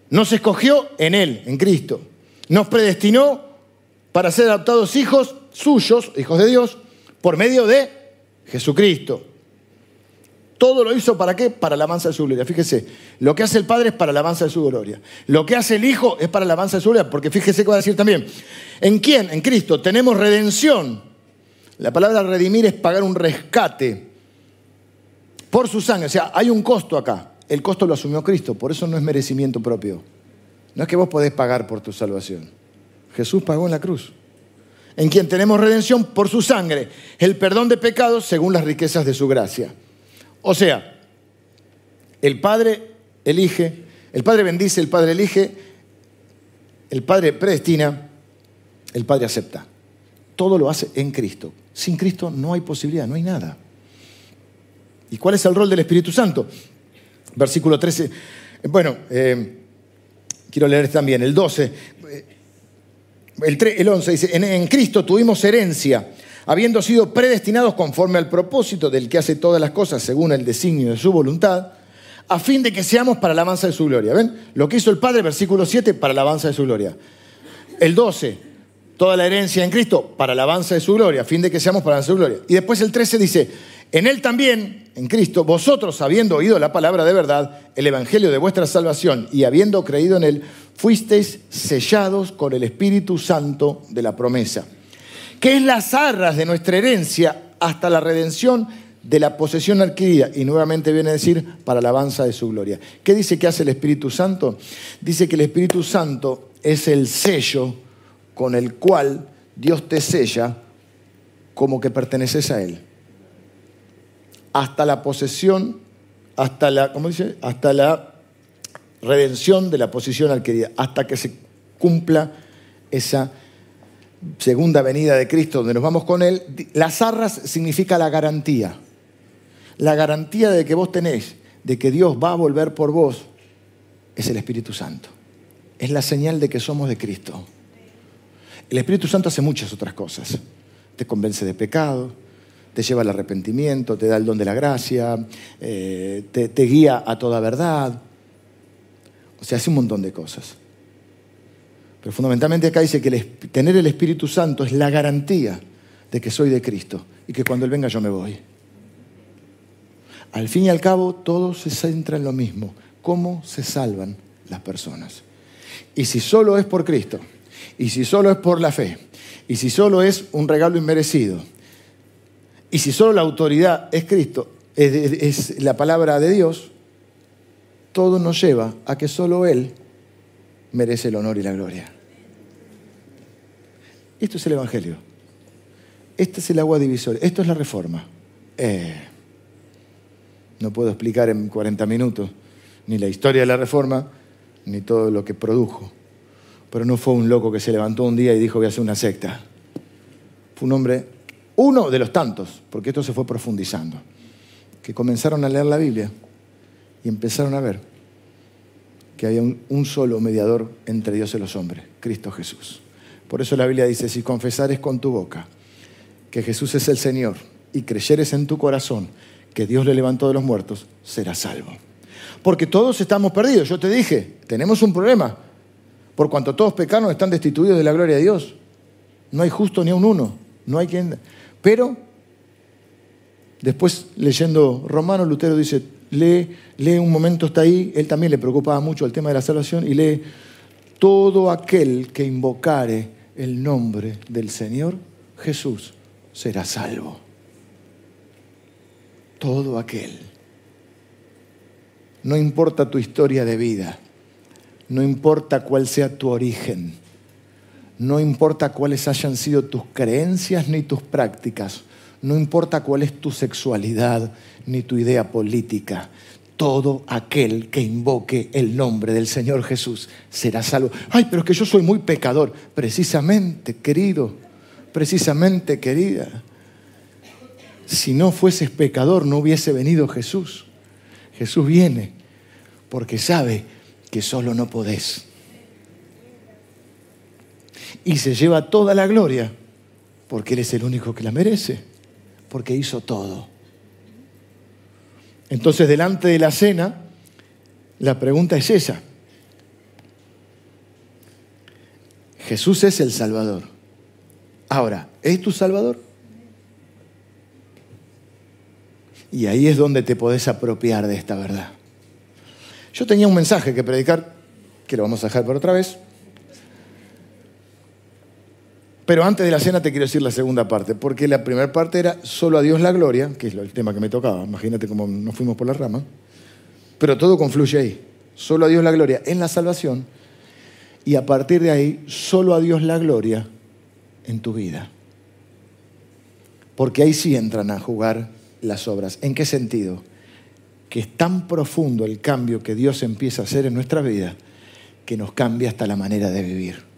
Nos escogió en Él, en Cristo. Nos predestinó para ser adoptados hijos suyos, hijos de Dios, por medio de Jesucristo. Todo lo hizo para qué? Para la alabanza de su gloria. Fíjese, lo que hace el Padre es para la alabanza de su gloria. Lo que hace el Hijo es para la alabanza de su gloria, porque fíjese que va a decir también, ¿en quién? En Cristo tenemos redención. La palabra redimir es pagar un rescate por su sangre. O sea, hay un costo acá. El costo lo asumió Cristo, por eso no es merecimiento propio. No es que vos podés pagar por tu salvación. Jesús pagó en la cruz. En quien tenemos redención por su sangre, el perdón de pecados según las riquezas de su gracia. O sea, el Padre elige, el Padre bendice, el Padre elige, el Padre predestina, el Padre acepta. Todo lo hace en Cristo. Sin Cristo no hay posibilidad, no hay nada. ¿Y cuál es el rol del Espíritu Santo? Versículo 13. Bueno, eh, quiero leer también el 12. El, 11 dice, en, Cristo tuvimos herencia, habiendo sido predestinados conforme al propósito del que hace todas las cosas según el designio de su voluntad, a fin de que seamos para la alabanza de su gloria. ¿Ven? Lo que hizo el Padre, versículo 7, para la alabanza de su gloria. El 12, toda la herencia en Cristo, para la alabanza de su gloria, a fin de que seamos para la alabanza de su gloria. Y después el 13 dice, en Él también, en Cristo, vosotros habiendo oído la palabra de verdad, el Evangelio de vuestra salvación, y habiendo creído en Él, fuisteis sellados con el Espíritu Santo de la promesa, que es las arras de nuestra herencia hasta la redención de la posesión adquirida. Y nuevamente viene a decir, para la alabanza de su gloria. ¿Qué dice que hace el Espíritu Santo? Dice que el Espíritu Santo es el sello con el cual Dios te sella como que perteneces a Él hasta la posesión, hasta la, ¿cómo dice? Hasta la redención de la posición adquirida, hasta que se cumpla esa segunda venida de Cristo, donde nos vamos con Él. Las arras significa la garantía. La garantía de que vos tenés, de que Dios va a volver por vos, es el Espíritu Santo. Es la señal de que somos de Cristo. El Espíritu Santo hace muchas otras cosas. Te convence de pecado, te lleva al arrepentimiento, te da el don de la gracia, eh, te, guía a toda verdad. O sea, hace un montón de cosas. Pero fundamentalmente acá dice que tener el Espíritu Santo es la garantía de que soy de Cristo y que cuando Él venga yo me voy. Al fin y al cabo, todo se centra en lo mismo, cómo se salvan las personas. Y si solo es por Cristo, y si solo es por la fe, y si solo es un regalo inmerecido, y si solo la autoridad es Cristo, es, la palabra de Dios, todo nos lleva a que solo Él merece el honor y la gloria. Esto es el Evangelio. Este es el agua divisoria. Esto es la reforma. Eh, no puedo explicar en 40 minutos ni la historia de la reforma, ni todo lo que produjo. Pero no fue un loco que se levantó un día y dijo voy a hacer una secta. Fue un hombre, uno de los tantos, porque esto se fue profundizando, que comenzaron a leer la Biblia y empezaron a ver que había un, solo mediador entre Dios y los hombres, Cristo Jesús. Por eso la Biblia dice, si confesares con tu boca que Jesús es el Señor y creyeres en tu corazón que Dios le levantó de los muertos, serás salvo. Porque todos estamos perdidos. Yo te dije, tenemos un problema. Por cuanto todos pecaron, están destituidos de la gloria de Dios. No hay justo ni un uno. No hay quien. Pero, después leyendo Romano, Lutero dice, lee, lee un momento, está ahí. Él también le preocupaba mucho el tema de la salvación y lee, todo aquel que invocare el nombre del Señor Jesús será salvo. Todo aquel. No importa tu historia de vida, no importa cuál sea tu origen, no importa cuáles hayan sido tus creencias ni tus prácticas, no importa cuál es tu sexualidad ni tu idea política, todo aquel que invoque el nombre del Señor Jesús será salvo. Ay, pero es que yo soy muy pecador. Precisamente, querido, precisamente, querida. Si no fueses pecador, no hubiese venido Jesús. Jesús viene porque sabe que solo no podés. Y se lleva toda la gloria porque Él es el único que la merece, porque hizo todo. Entonces, delante de la cena, la pregunta es esa. Jesús es el Salvador. Ahora, ¿es tu Salvador? Y ahí es donde te podés apropiar de esta verdad. Yo tenía un mensaje que predicar, que lo vamos a dejar por otra vez. Pero antes de la cena te quiero decir la segunda parte, porque la primera parte era solo a Dios la gloria, que es el tema que me tocaba, imagínate cómo nos fuimos por la rama, pero todo confluye ahí, solo a Dios la gloria en la salvación, y a partir de ahí, solo a Dios la gloria en tu vida. Porque ahí sí entran a jugar las obras. ¿En qué sentido? Que es tan profundo el cambio que Dios empieza a hacer en nuestra vida que nos cambia hasta la manera de vivir.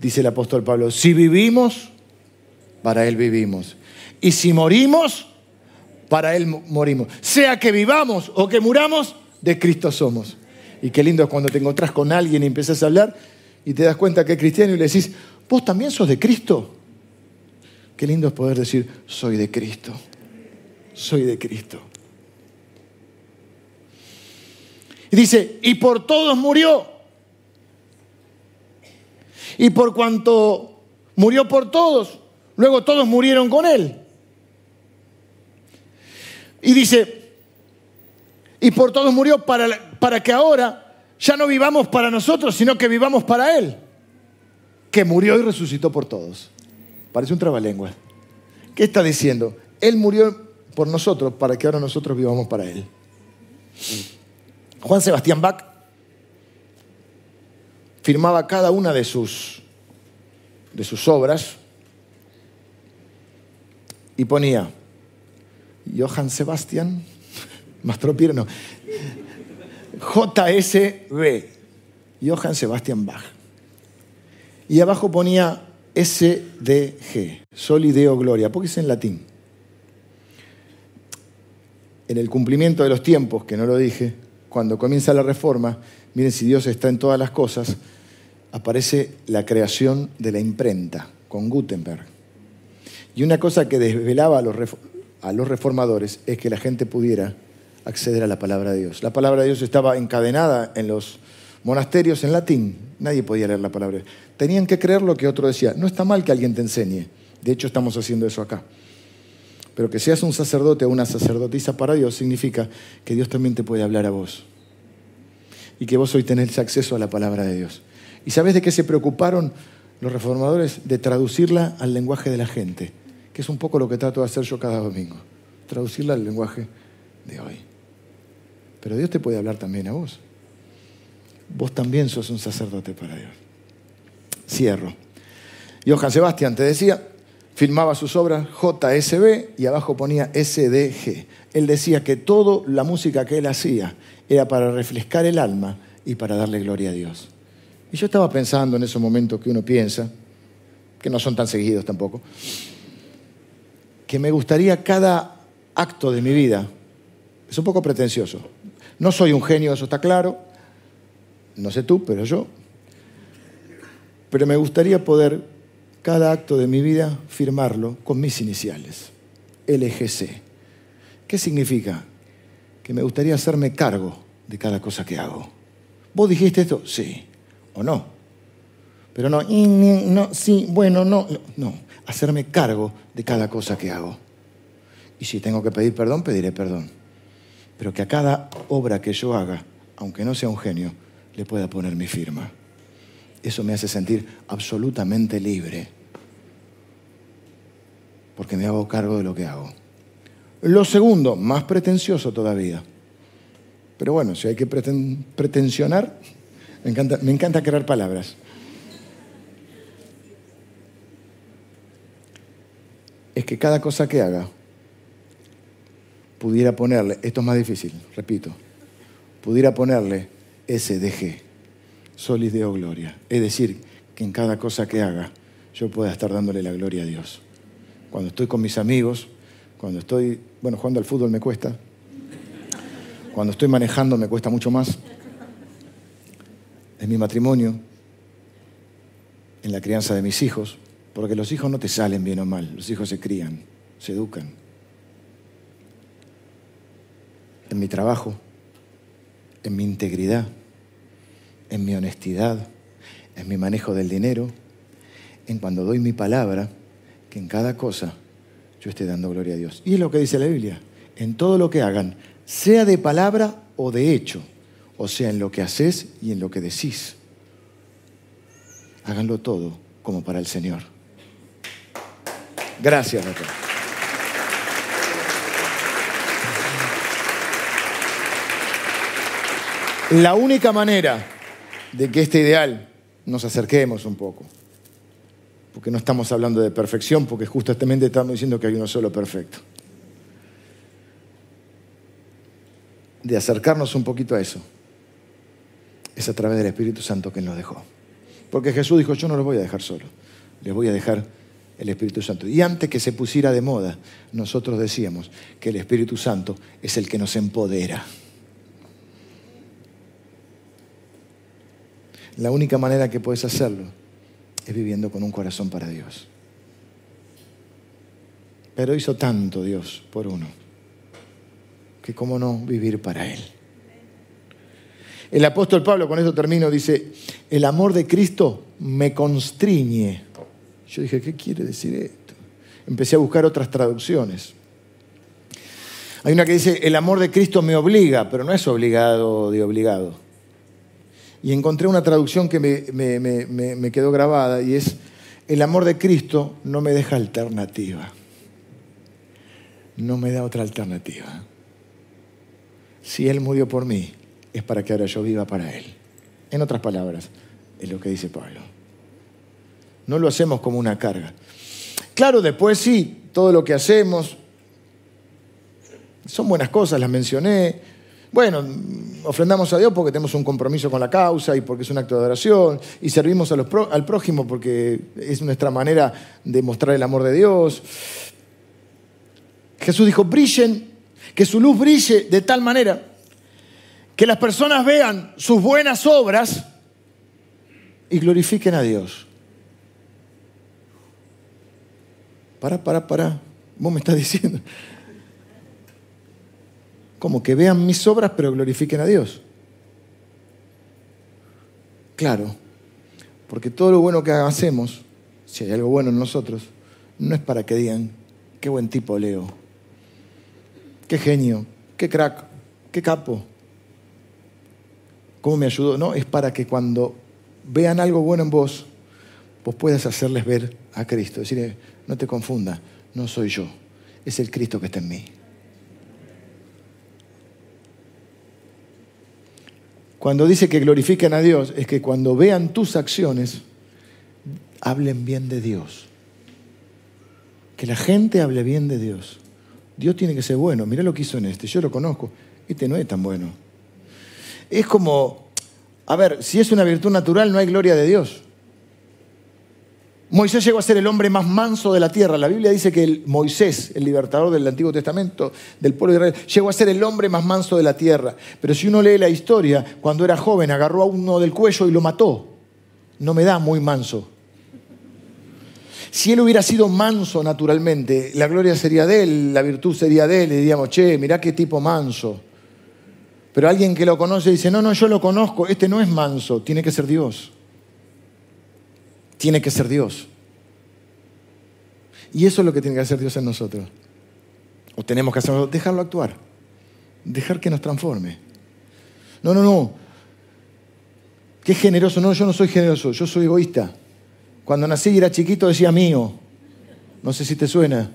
Dice el apóstol Pablo, si vivimos, para Él vivimos. Y si morimos, para Él morimos. Sea que vivamos o que muramos, de Cristo somos. Y qué lindo es cuando te encontrás con alguien y empiezas a hablar y te das cuenta que es cristiano y le decís, ¿vos también sos de Cristo? Qué lindo es poder decir, soy de Cristo, soy de Cristo. Y dice, y por todos murió. Y por cuanto murió por todos, luego todos murieron con él. Y dice, y por todos murió para, para que ahora ya no vivamos para nosotros, sino que vivamos para Él, que murió y resucitó por todos. Parece un trabalengua. ¿Qué está diciendo? Él murió por nosotros para que ahora nosotros vivamos para Él. Juan Sebastián Bach firmaba cada una de sus, de sus obras y ponía Johann Sebastián, Mastro no, JSB, Johann Sebastián Bach. Y abajo ponía SDG, Soli Deo Gloria, porque es en latín. En el cumplimiento de los tiempos, que no lo dije, cuando comienza la reforma, miren si Dios está en todas las cosas, aparece la creación de la imprenta con Gutenberg. Y una cosa que desvelaba a los, reformadores es que la gente pudiera acceder a la palabra de Dios. La palabra de Dios estaba encadenada en los monasterios en latín, nadie podía leer la palabra. Tenían que creer lo que otro decía. No está mal que alguien te enseñe. De hecho, estamos haciendo eso acá. Pero que seas un sacerdote o una sacerdotisa para Dios significa que Dios también te puede hablar a vos. Y que vos hoy tenés acceso a la palabra de Dios. ¿Y sabes de qué se preocuparon los reformadores? De traducirla al lenguaje de la gente, que es un poco lo que trato de hacer yo cada domingo. Traducirla al lenguaje de hoy. Pero Dios te puede hablar también a vos. Vos también sos un sacerdote para Dios. Cierro. Johann Sebastián, te decía, filmaba sus obras JSB y abajo ponía SDG. Él decía que toda la música que él hacía era para refrescar el alma y para darle gloria a Dios. Y yo estaba pensando en esos momentos que uno piensa, que no son tan seguidos tampoco, que me gustaría cada acto de mi vida, es un poco pretencioso, no soy un genio, eso está claro, no sé tú, pero yo, pero me gustaría poder cada acto de mi vida firmarlo con mis iniciales, LGC. ¿Qué significa? Que me gustaría hacerme cargo de cada cosa que hago. ¿Vos dijiste esto? Sí. ¿O no? Pero no, no, sí, bueno, no, no. Hacerme cargo de cada cosa que hago. Y si tengo que pedir perdón, pediré perdón. Pero que a cada obra que yo haga, aunque no sea un genio, le pueda poner mi firma. Eso me hace sentir absolutamente libre, porque me hago cargo de lo que hago. Lo segundo, más pretencioso todavía. Pero bueno, si hay que pretensionar, me encanta, me encanta crear palabras. Es que cada cosa que haga pudiera ponerle, esto es más difícil, repito, pudiera ponerle SDG, Solis Deo Gloria. Es decir, que en cada cosa que haga yo pueda estar dándole la gloria a Dios. Cuando estoy con mis amigos, cuando estoy, bueno, jugando al fútbol me cuesta, cuando estoy manejando me cuesta mucho más, en mi matrimonio, en la crianza de mis hijos, porque los hijos no te salen bien o mal, los hijos se crían, se educan. En mi trabajo, en mi integridad, en mi honestidad, en mi manejo del dinero, en cuando doy mi palabra, que en cada cosa yo esté dando gloria a Dios. Y es lo que dice la Biblia, en todo lo que hagan, sea de palabra o de hecho, o sea, en lo que haces y en lo que decís. Háganlo todo como para el Señor. Gracias, doctor. La única manera de que este ideal nos acerquemos un poco, porque no estamos hablando de perfección, porque justamente estamos diciendo que hay uno solo perfecto, de acercarnos un poquito a eso, es a través del Espíritu Santo que nos dejó. Porque Jesús dijo, yo no los voy a dejar solo, les voy a dejar el Espíritu Santo. Y antes que se pusiera de moda, nosotros decíamos que el Espíritu Santo es el que nos empodera. La única manera que puedes hacerlo es viviendo con un corazón para Dios. Pero hizo tanto Dios por uno, que cómo no vivir para Él. El apóstol Pablo, con esto termino, dice, el amor de Cristo me constriñe. Yo dije, ¿qué quiere decir esto? Empecé a buscar otras traducciones. Hay una que dice, el amor de Cristo me obliga, pero no es obligado de obligado y encontré una traducción que me, quedó grabada y es, el amor de Cristo no me deja alternativa. No me da otra alternativa. Si Él murió por mí, es para que ahora yo viva para Él. En otras palabras, es lo que dice Pablo. No lo hacemos como una carga. Claro, después sí, todo lo que hacemos son buenas cosas, las mencioné, bueno, ofrendamos a Dios porque tenemos un compromiso con la causa y porque es un acto de adoración y servimos al prójimo porque es nuestra manera de mostrar el amor de Dios. Jesús dijo, brillen, que su luz brille de tal manera que las personas vean sus buenas obras y glorifiquen a Dios. Para, para, para. Vos me estás diciendo como que vean mis obras pero glorifiquen a Dios. claro, porque todo lo bueno que hacemos, si hay algo bueno en nosotros, no es para que digan, qué buen tipo Leo, qué genio, qué crack, qué capo, cómo me ayudó. No, es para que cuando vean algo bueno en vos, vos puedas hacerles ver a Cristo. Decirle, no te confunda, no soy yo, es el Cristo que está en mí. Cuando dice que glorifiquen a Dios, es que cuando vean tus acciones, hablen bien de Dios. Que la gente hable bien de Dios. Dios tiene que ser bueno. Mira lo que hizo en este. Yo lo conozco. Este no es tan bueno. Es como, a ver, si es una virtud natural, no hay gloria de Dios. Moisés llegó a ser el hombre más manso de la tierra. La Biblia dice que Moisés, el libertador del Antiguo Testamento, del pueblo de Israel, llegó a ser el hombre más manso de la tierra. Pero si uno lee la historia, cuando era joven agarró a uno del cuello y lo mató. No me da muy manso. Si él hubiera sido manso naturalmente, la gloria sería de él, la virtud sería de él, y diríamos, che, mirá qué tipo manso. Pero alguien que lo conoce dice, no, no, yo lo conozco, este no es manso, tiene que ser Dios tiene que ser Dios. Y eso es lo que tiene que hacer Dios en nosotros. O tenemos que hacerlo, dejarlo actuar, dejar que nos transforme. No, no, no. Qué generoso. No, yo no soy generoso, yo soy egoísta. Cuando nací y era chiquito decía mío. No sé si te suena.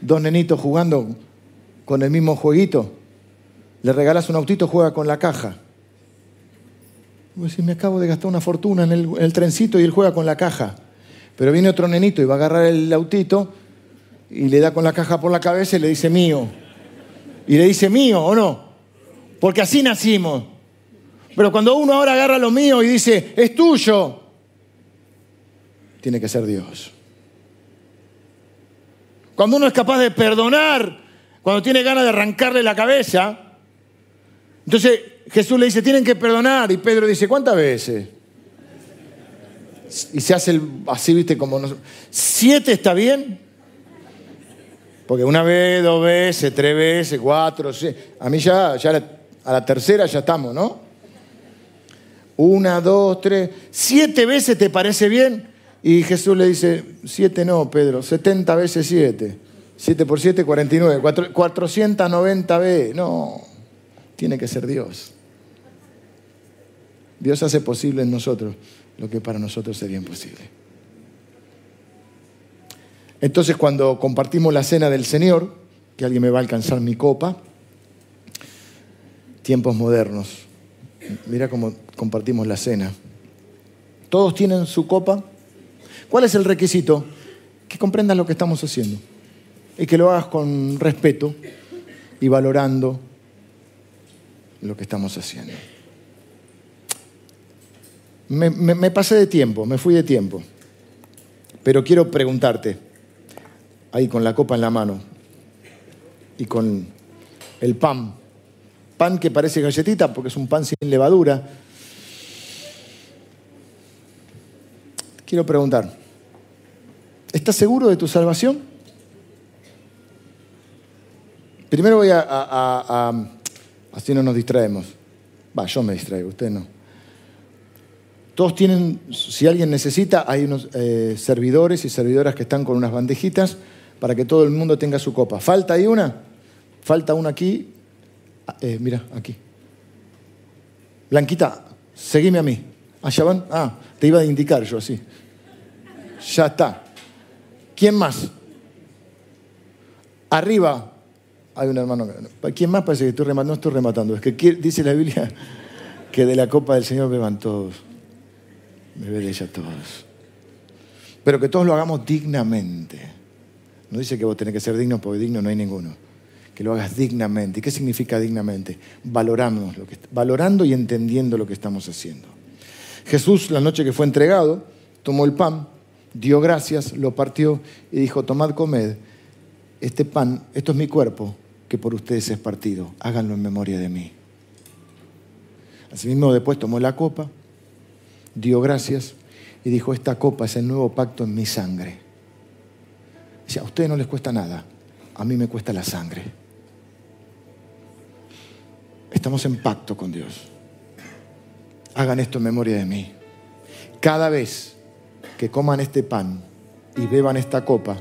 Dos nenitos jugando con el mismo jueguito. Le regalas un autito, juega con la caja. Pues si me acabo de gastar una fortuna en el, trencito y él juega con la caja. Pero viene otro nenito y va a agarrar el autito y le da con la caja por la cabeza y le dice mío. Y le dice mío o no. Porque así nacimos. Pero cuando uno ahora agarra lo mío y dice, es tuyo, tiene que ser Dios. Cuando uno es capaz de perdonar, cuando tiene ganas de arrancarle la cabeza, entonces Jesús le dice, tienen que perdonar. Y Pedro dice, ¿cuántas veces? Y se hace así, viste, como... ¿Siete está bien? Porque una vez, dos veces, tres veces, cuatro, seis. A mí ya, ya a la tercera ya estamos, ¿no? Una, dos, tres. ¿Siete veces te parece bien? Y Jesús le dice, siete no, Pedro, setenta veces siete. Siete por siete, cuarenta y nueve. Cuatrocientas noventa veces. No, tiene que ser Dios. Dios hace posible en nosotros lo que para nosotros sería imposible. Entonces cuando compartimos la cena del Señor, que alguien me va a alcanzar mi copa, tiempos modernos, mira cómo compartimos la cena. Todos tienen su copa. ¿Cuál es el requisito? Que comprendas lo que estamos haciendo y que lo hagas con respeto y valorando lo que estamos haciendo. Me, pasé de tiempo, me fui de tiempo. Pero quiero preguntarte, ahí con la copa en la mano y con el pan, pan que parece galletita porque es un pan sin levadura. Quiero preguntar, ¿estás seguro de tu salvación? Primero voy a, a así no nos distraemos. Va, yo me distraigo, usted no. Todos tienen, si alguien necesita, hay unos eh, servidores y servidoras que están con unas bandejitas para que todo el mundo tenga su copa. ¿Falta ahí una? Falta una aquí. Ah, eh, mira, aquí. Blanquita, seguime a mí. Allá van. Ah, te iba a indicar yo así. Ya está. ¿Quién más? Arriba hay un hermano. ¿Quién más parece que estoy rematando? No estoy rematando. Es que dice la Biblia que de la copa del Señor beban todos ve ella todos. Pero que todos lo hagamos dignamente. No dice que vos tenés que ser digno porque digno no hay ninguno. Que lo hagas dignamente. ¿Y qué significa dignamente? Valoramos valorando y entendiendo lo que estamos haciendo. Jesús, la noche que fue entregado, tomó el pan, dio gracias, lo partió y dijo, tomad, comed, este pan, esto es mi cuerpo, que por ustedes es partido, háganlo en memoria de mí. Asimismo, después tomó la copa, dio gracias y dijo, esta copa es el nuevo pacto en mi sangre. Si a ustedes no les cuesta nada, a mí me cuesta la sangre. Estamos en pacto con Dios. Hagan esto en memoria de mí. cada vez que coman este pan y beban esta copa,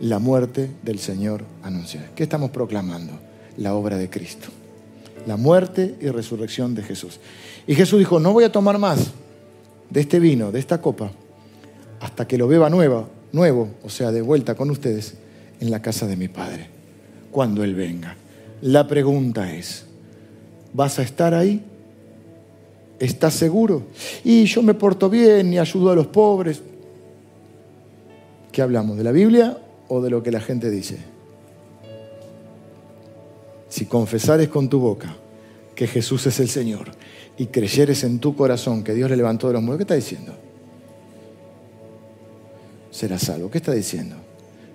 la muerte del Señor anuncia. ¿Qué estamos proclamando? La obra de Cristo. La muerte y resurrección de Jesús. Y Jesús dijo, no voy a tomar más de este vino, de esta copa, hasta que lo beba nuevo, nuevo, o sea, de vuelta con ustedes, en la casa de mi Padre, cuando Él venga. La pregunta es, ¿vas a estar ahí? ¿Estás seguro? Y yo me porto bien y ayudo a los pobres. ¿Qué hablamos? ¿De la Biblia o de lo que la gente dice? Si confesares con tu boca que Jesús es el Señor y creyeres en tu corazón que Dios le levantó de los muertos, ¿qué está diciendo? Serás salvo. ¿Qué está diciendo?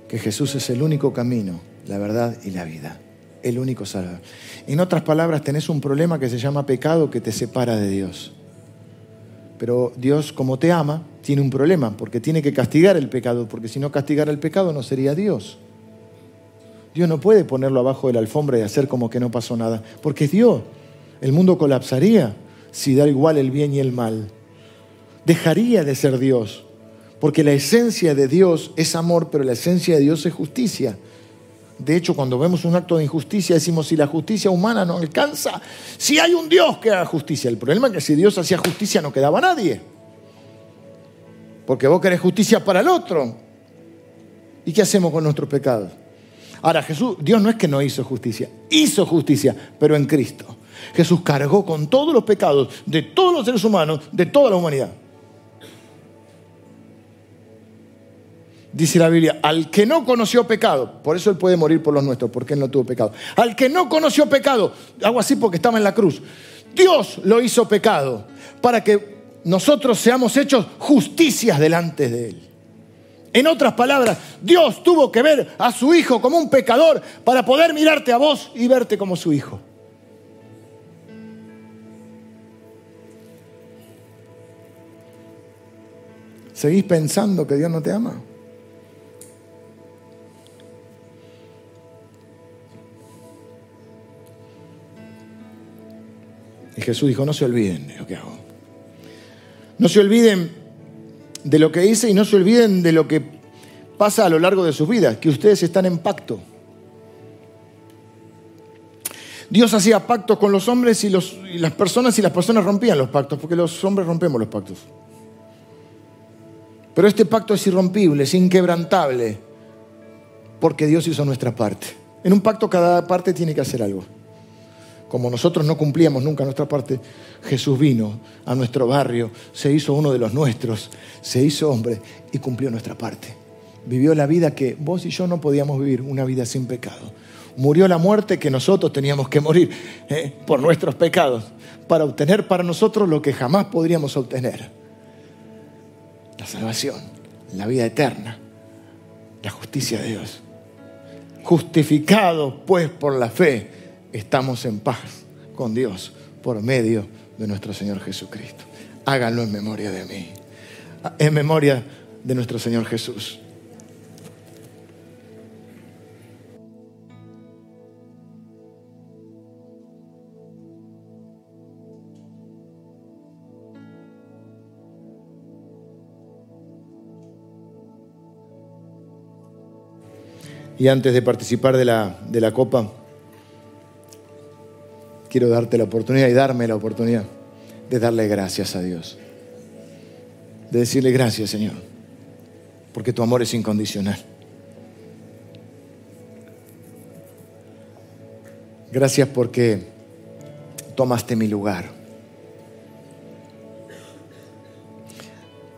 Que Jesús es el único camino, la verdad y la vida. El único salvador. En otras palabras, tenés un problema que se llama pecado que te separa de Dios. Pero Dios, como te ama, tiene un problema, porque tiene que castigar el pecado, porque si no castigara el pecado no sería Dios. Dios no puede ponerlo abajo de la alfombra y hacer como que no pasó nada, porque es Dios. El mundo colapsaría si da igual el bien y el mal. Dejaría de ser Dios, porque la esencia de Dios es amor, pero la esencia de Dios es justicia. De hecho, cuando vemos un acto de injusticia, decimos, si la justicia humana no alcanza, si hay un Dios que haga justicia. El problema es que si Dios hacía justicia no quedaba nadie. Porque vos querés justicia para el otro. ¿Y qué hacemos con nuestros pecados? Ahora, Jesús, Dios no es que no hizo justicia, hizo justicia, pero en Cristo. Jesús cargó con todos los pecados de todos los seres humanos, de toda la humanidad. Dice la Biblia, al que no conoció pecado, por eso él puede morir por los nuestros, porque él no tuvo pecado. Al que no conoció pecado, hago así porque estaba en la cruz. Dios lo hizo pecado para que nosotros seamos hechos justicias delante de él. En otras palabras, Dios tuvo que ver a su hijo como un pecador para poder mirarte a vos y verte como su hijo. ¿Seguís pensando que Dios no te ama? Y Jesús dijo, no se olviden de lo que hago. No se olviden de lo que hice y no se olviden de lo que pasa a lo largo de sus vidas, que ustedes están en pacto. Dios hacía pactos con los hombres y, y, las personas y las personas rompían los pactos, porque los hombres rompemos los pactos. Pero este pacto es irrompible, es inquebrantable, porque Dios hizo nuestra parte. En un pacto cada parte tiene que hacer algo. Como nosotros no cumplíamos nunca nuestra parte, Jesús vino a nuestro barrio, se hizo uno de los nuestros, se hizo hombre y cumplió nuestra parte. Vivió la vida que vos y yo no podíamos vivir, una vida sin pecado. Murió la muerte que nosotros teníamos que morir eh, por nuestros pecados, para obtener para nosotros lo que jamás podríamos obtener. La salvación, la vida eterna, la justicia de Dios. Justificado pues por la fe estamos en paz con Dios por medio de nuestro Señor Jesucristo. Háganlo en memoria de mí, en memoria de nuestro Señor Jesús. Y antes de participar de la, de la copa, quiero darte la oportunidad y darme la oportunidad de darle gracias a Dios. De decirle gracias, Señor, porque tu amor es incondicional. Gracias porque tomaste mi lugar.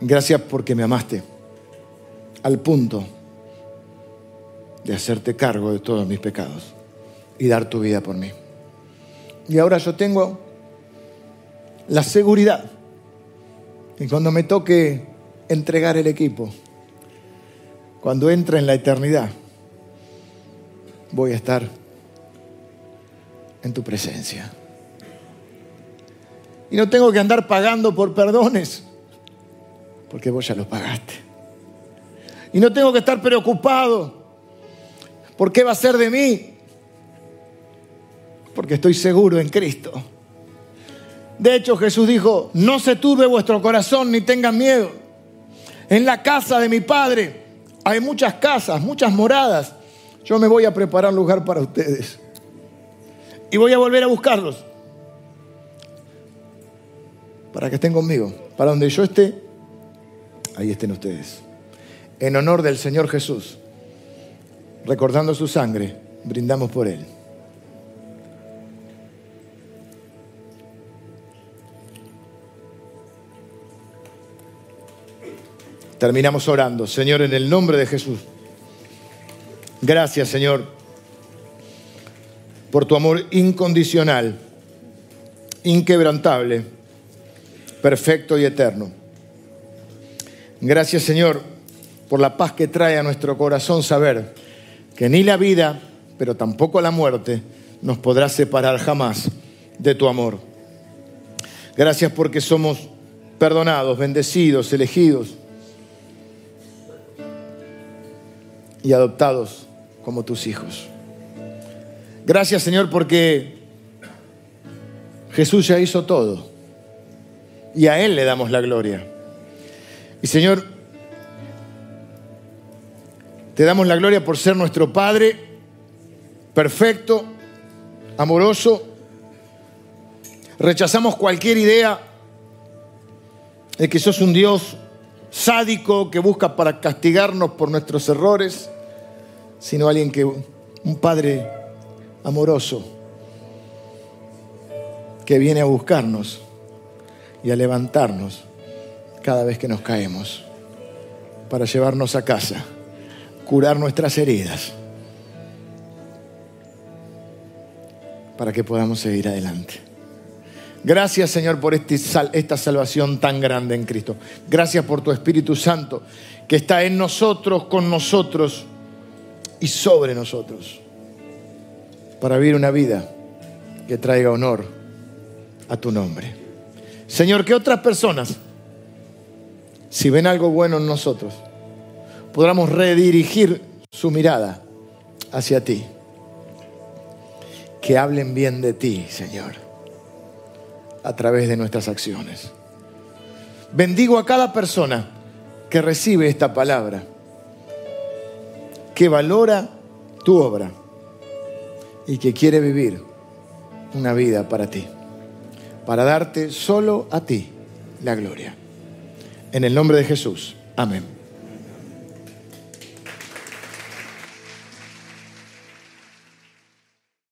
Gracias porque me amaste al punto de hacerte cargo de todos mis pecados y dar tu vida por mí. Y ahora yo tengo la seguridad que cuando me toque entregar el equipo, cuando entre en la eternidad, voy a estar en tu presencia. Y no tengo que andar pagando por perdones, porque vos ya los pagaste. Y no tengo que estar preocupado por qué va a ser de mí, porque estoy seguro en Cristo De hecho, Jesús dijo, no se turbe vuestro corazón ni tengan miedo. En la casa de mi Padre hay muchas casas, muchas moradas. Yo me voy a preparar lugar para ustedes. Y voy a volver a buscarlos. Para que estén conmigo. Para donde yo esté, ahí estén ustedes. En honor del Señor Jesús, recordando su sangre, brindamos por Él. Terminamos orando. Señor, en el nombre de Jesús. Gracias, Señor, por tu amor incondicional, inquebrantable, perfecto y eterno. Gracias, Señor, por la paz que trae a nuestro corazón saber que ni la vida, pero tampoco la muerte, nos podrá separar jamás de tu amor. Gracias porque somos perdonados, bendecidos, elegidos y adoptados como tus hijos. Gracias Señor porque Jesús ya hizo todo y a Él le damos la gloria. Y Señor, te damos la gloria por ser nuestro Padre perfecto, amoroso. Rechazamos cualquier idea de que sos un Dios sádico que busca para castigarnos por nuestros errores sino alguien que, un Padre amoroso, que viene a buscarnos y a levantarnos cada vez que nos caemos, para llevarnos a casa, curar nuestras heridas, para que podamos seguir adelante. Gracias Señor por este esta salvación tan grande en Cristo. Gracias por tu Espíritu Santo que está en nosotros, con nosotros y sobre nosotros para vivir una vida que traiga honor a tu nombre. Señor, que otras personas, si ven algo bueno en nosotros, podamos redirigir su mirada hacia ti. Que hablen bien de ti, Señor, a través de nuestras acciones. Bendigo a cada persona que recibe esta palabra que valora tu obra y que quiere vivir una vida para ti, para darte solo a ti la gloria. En el nombre de Jesús. Amén.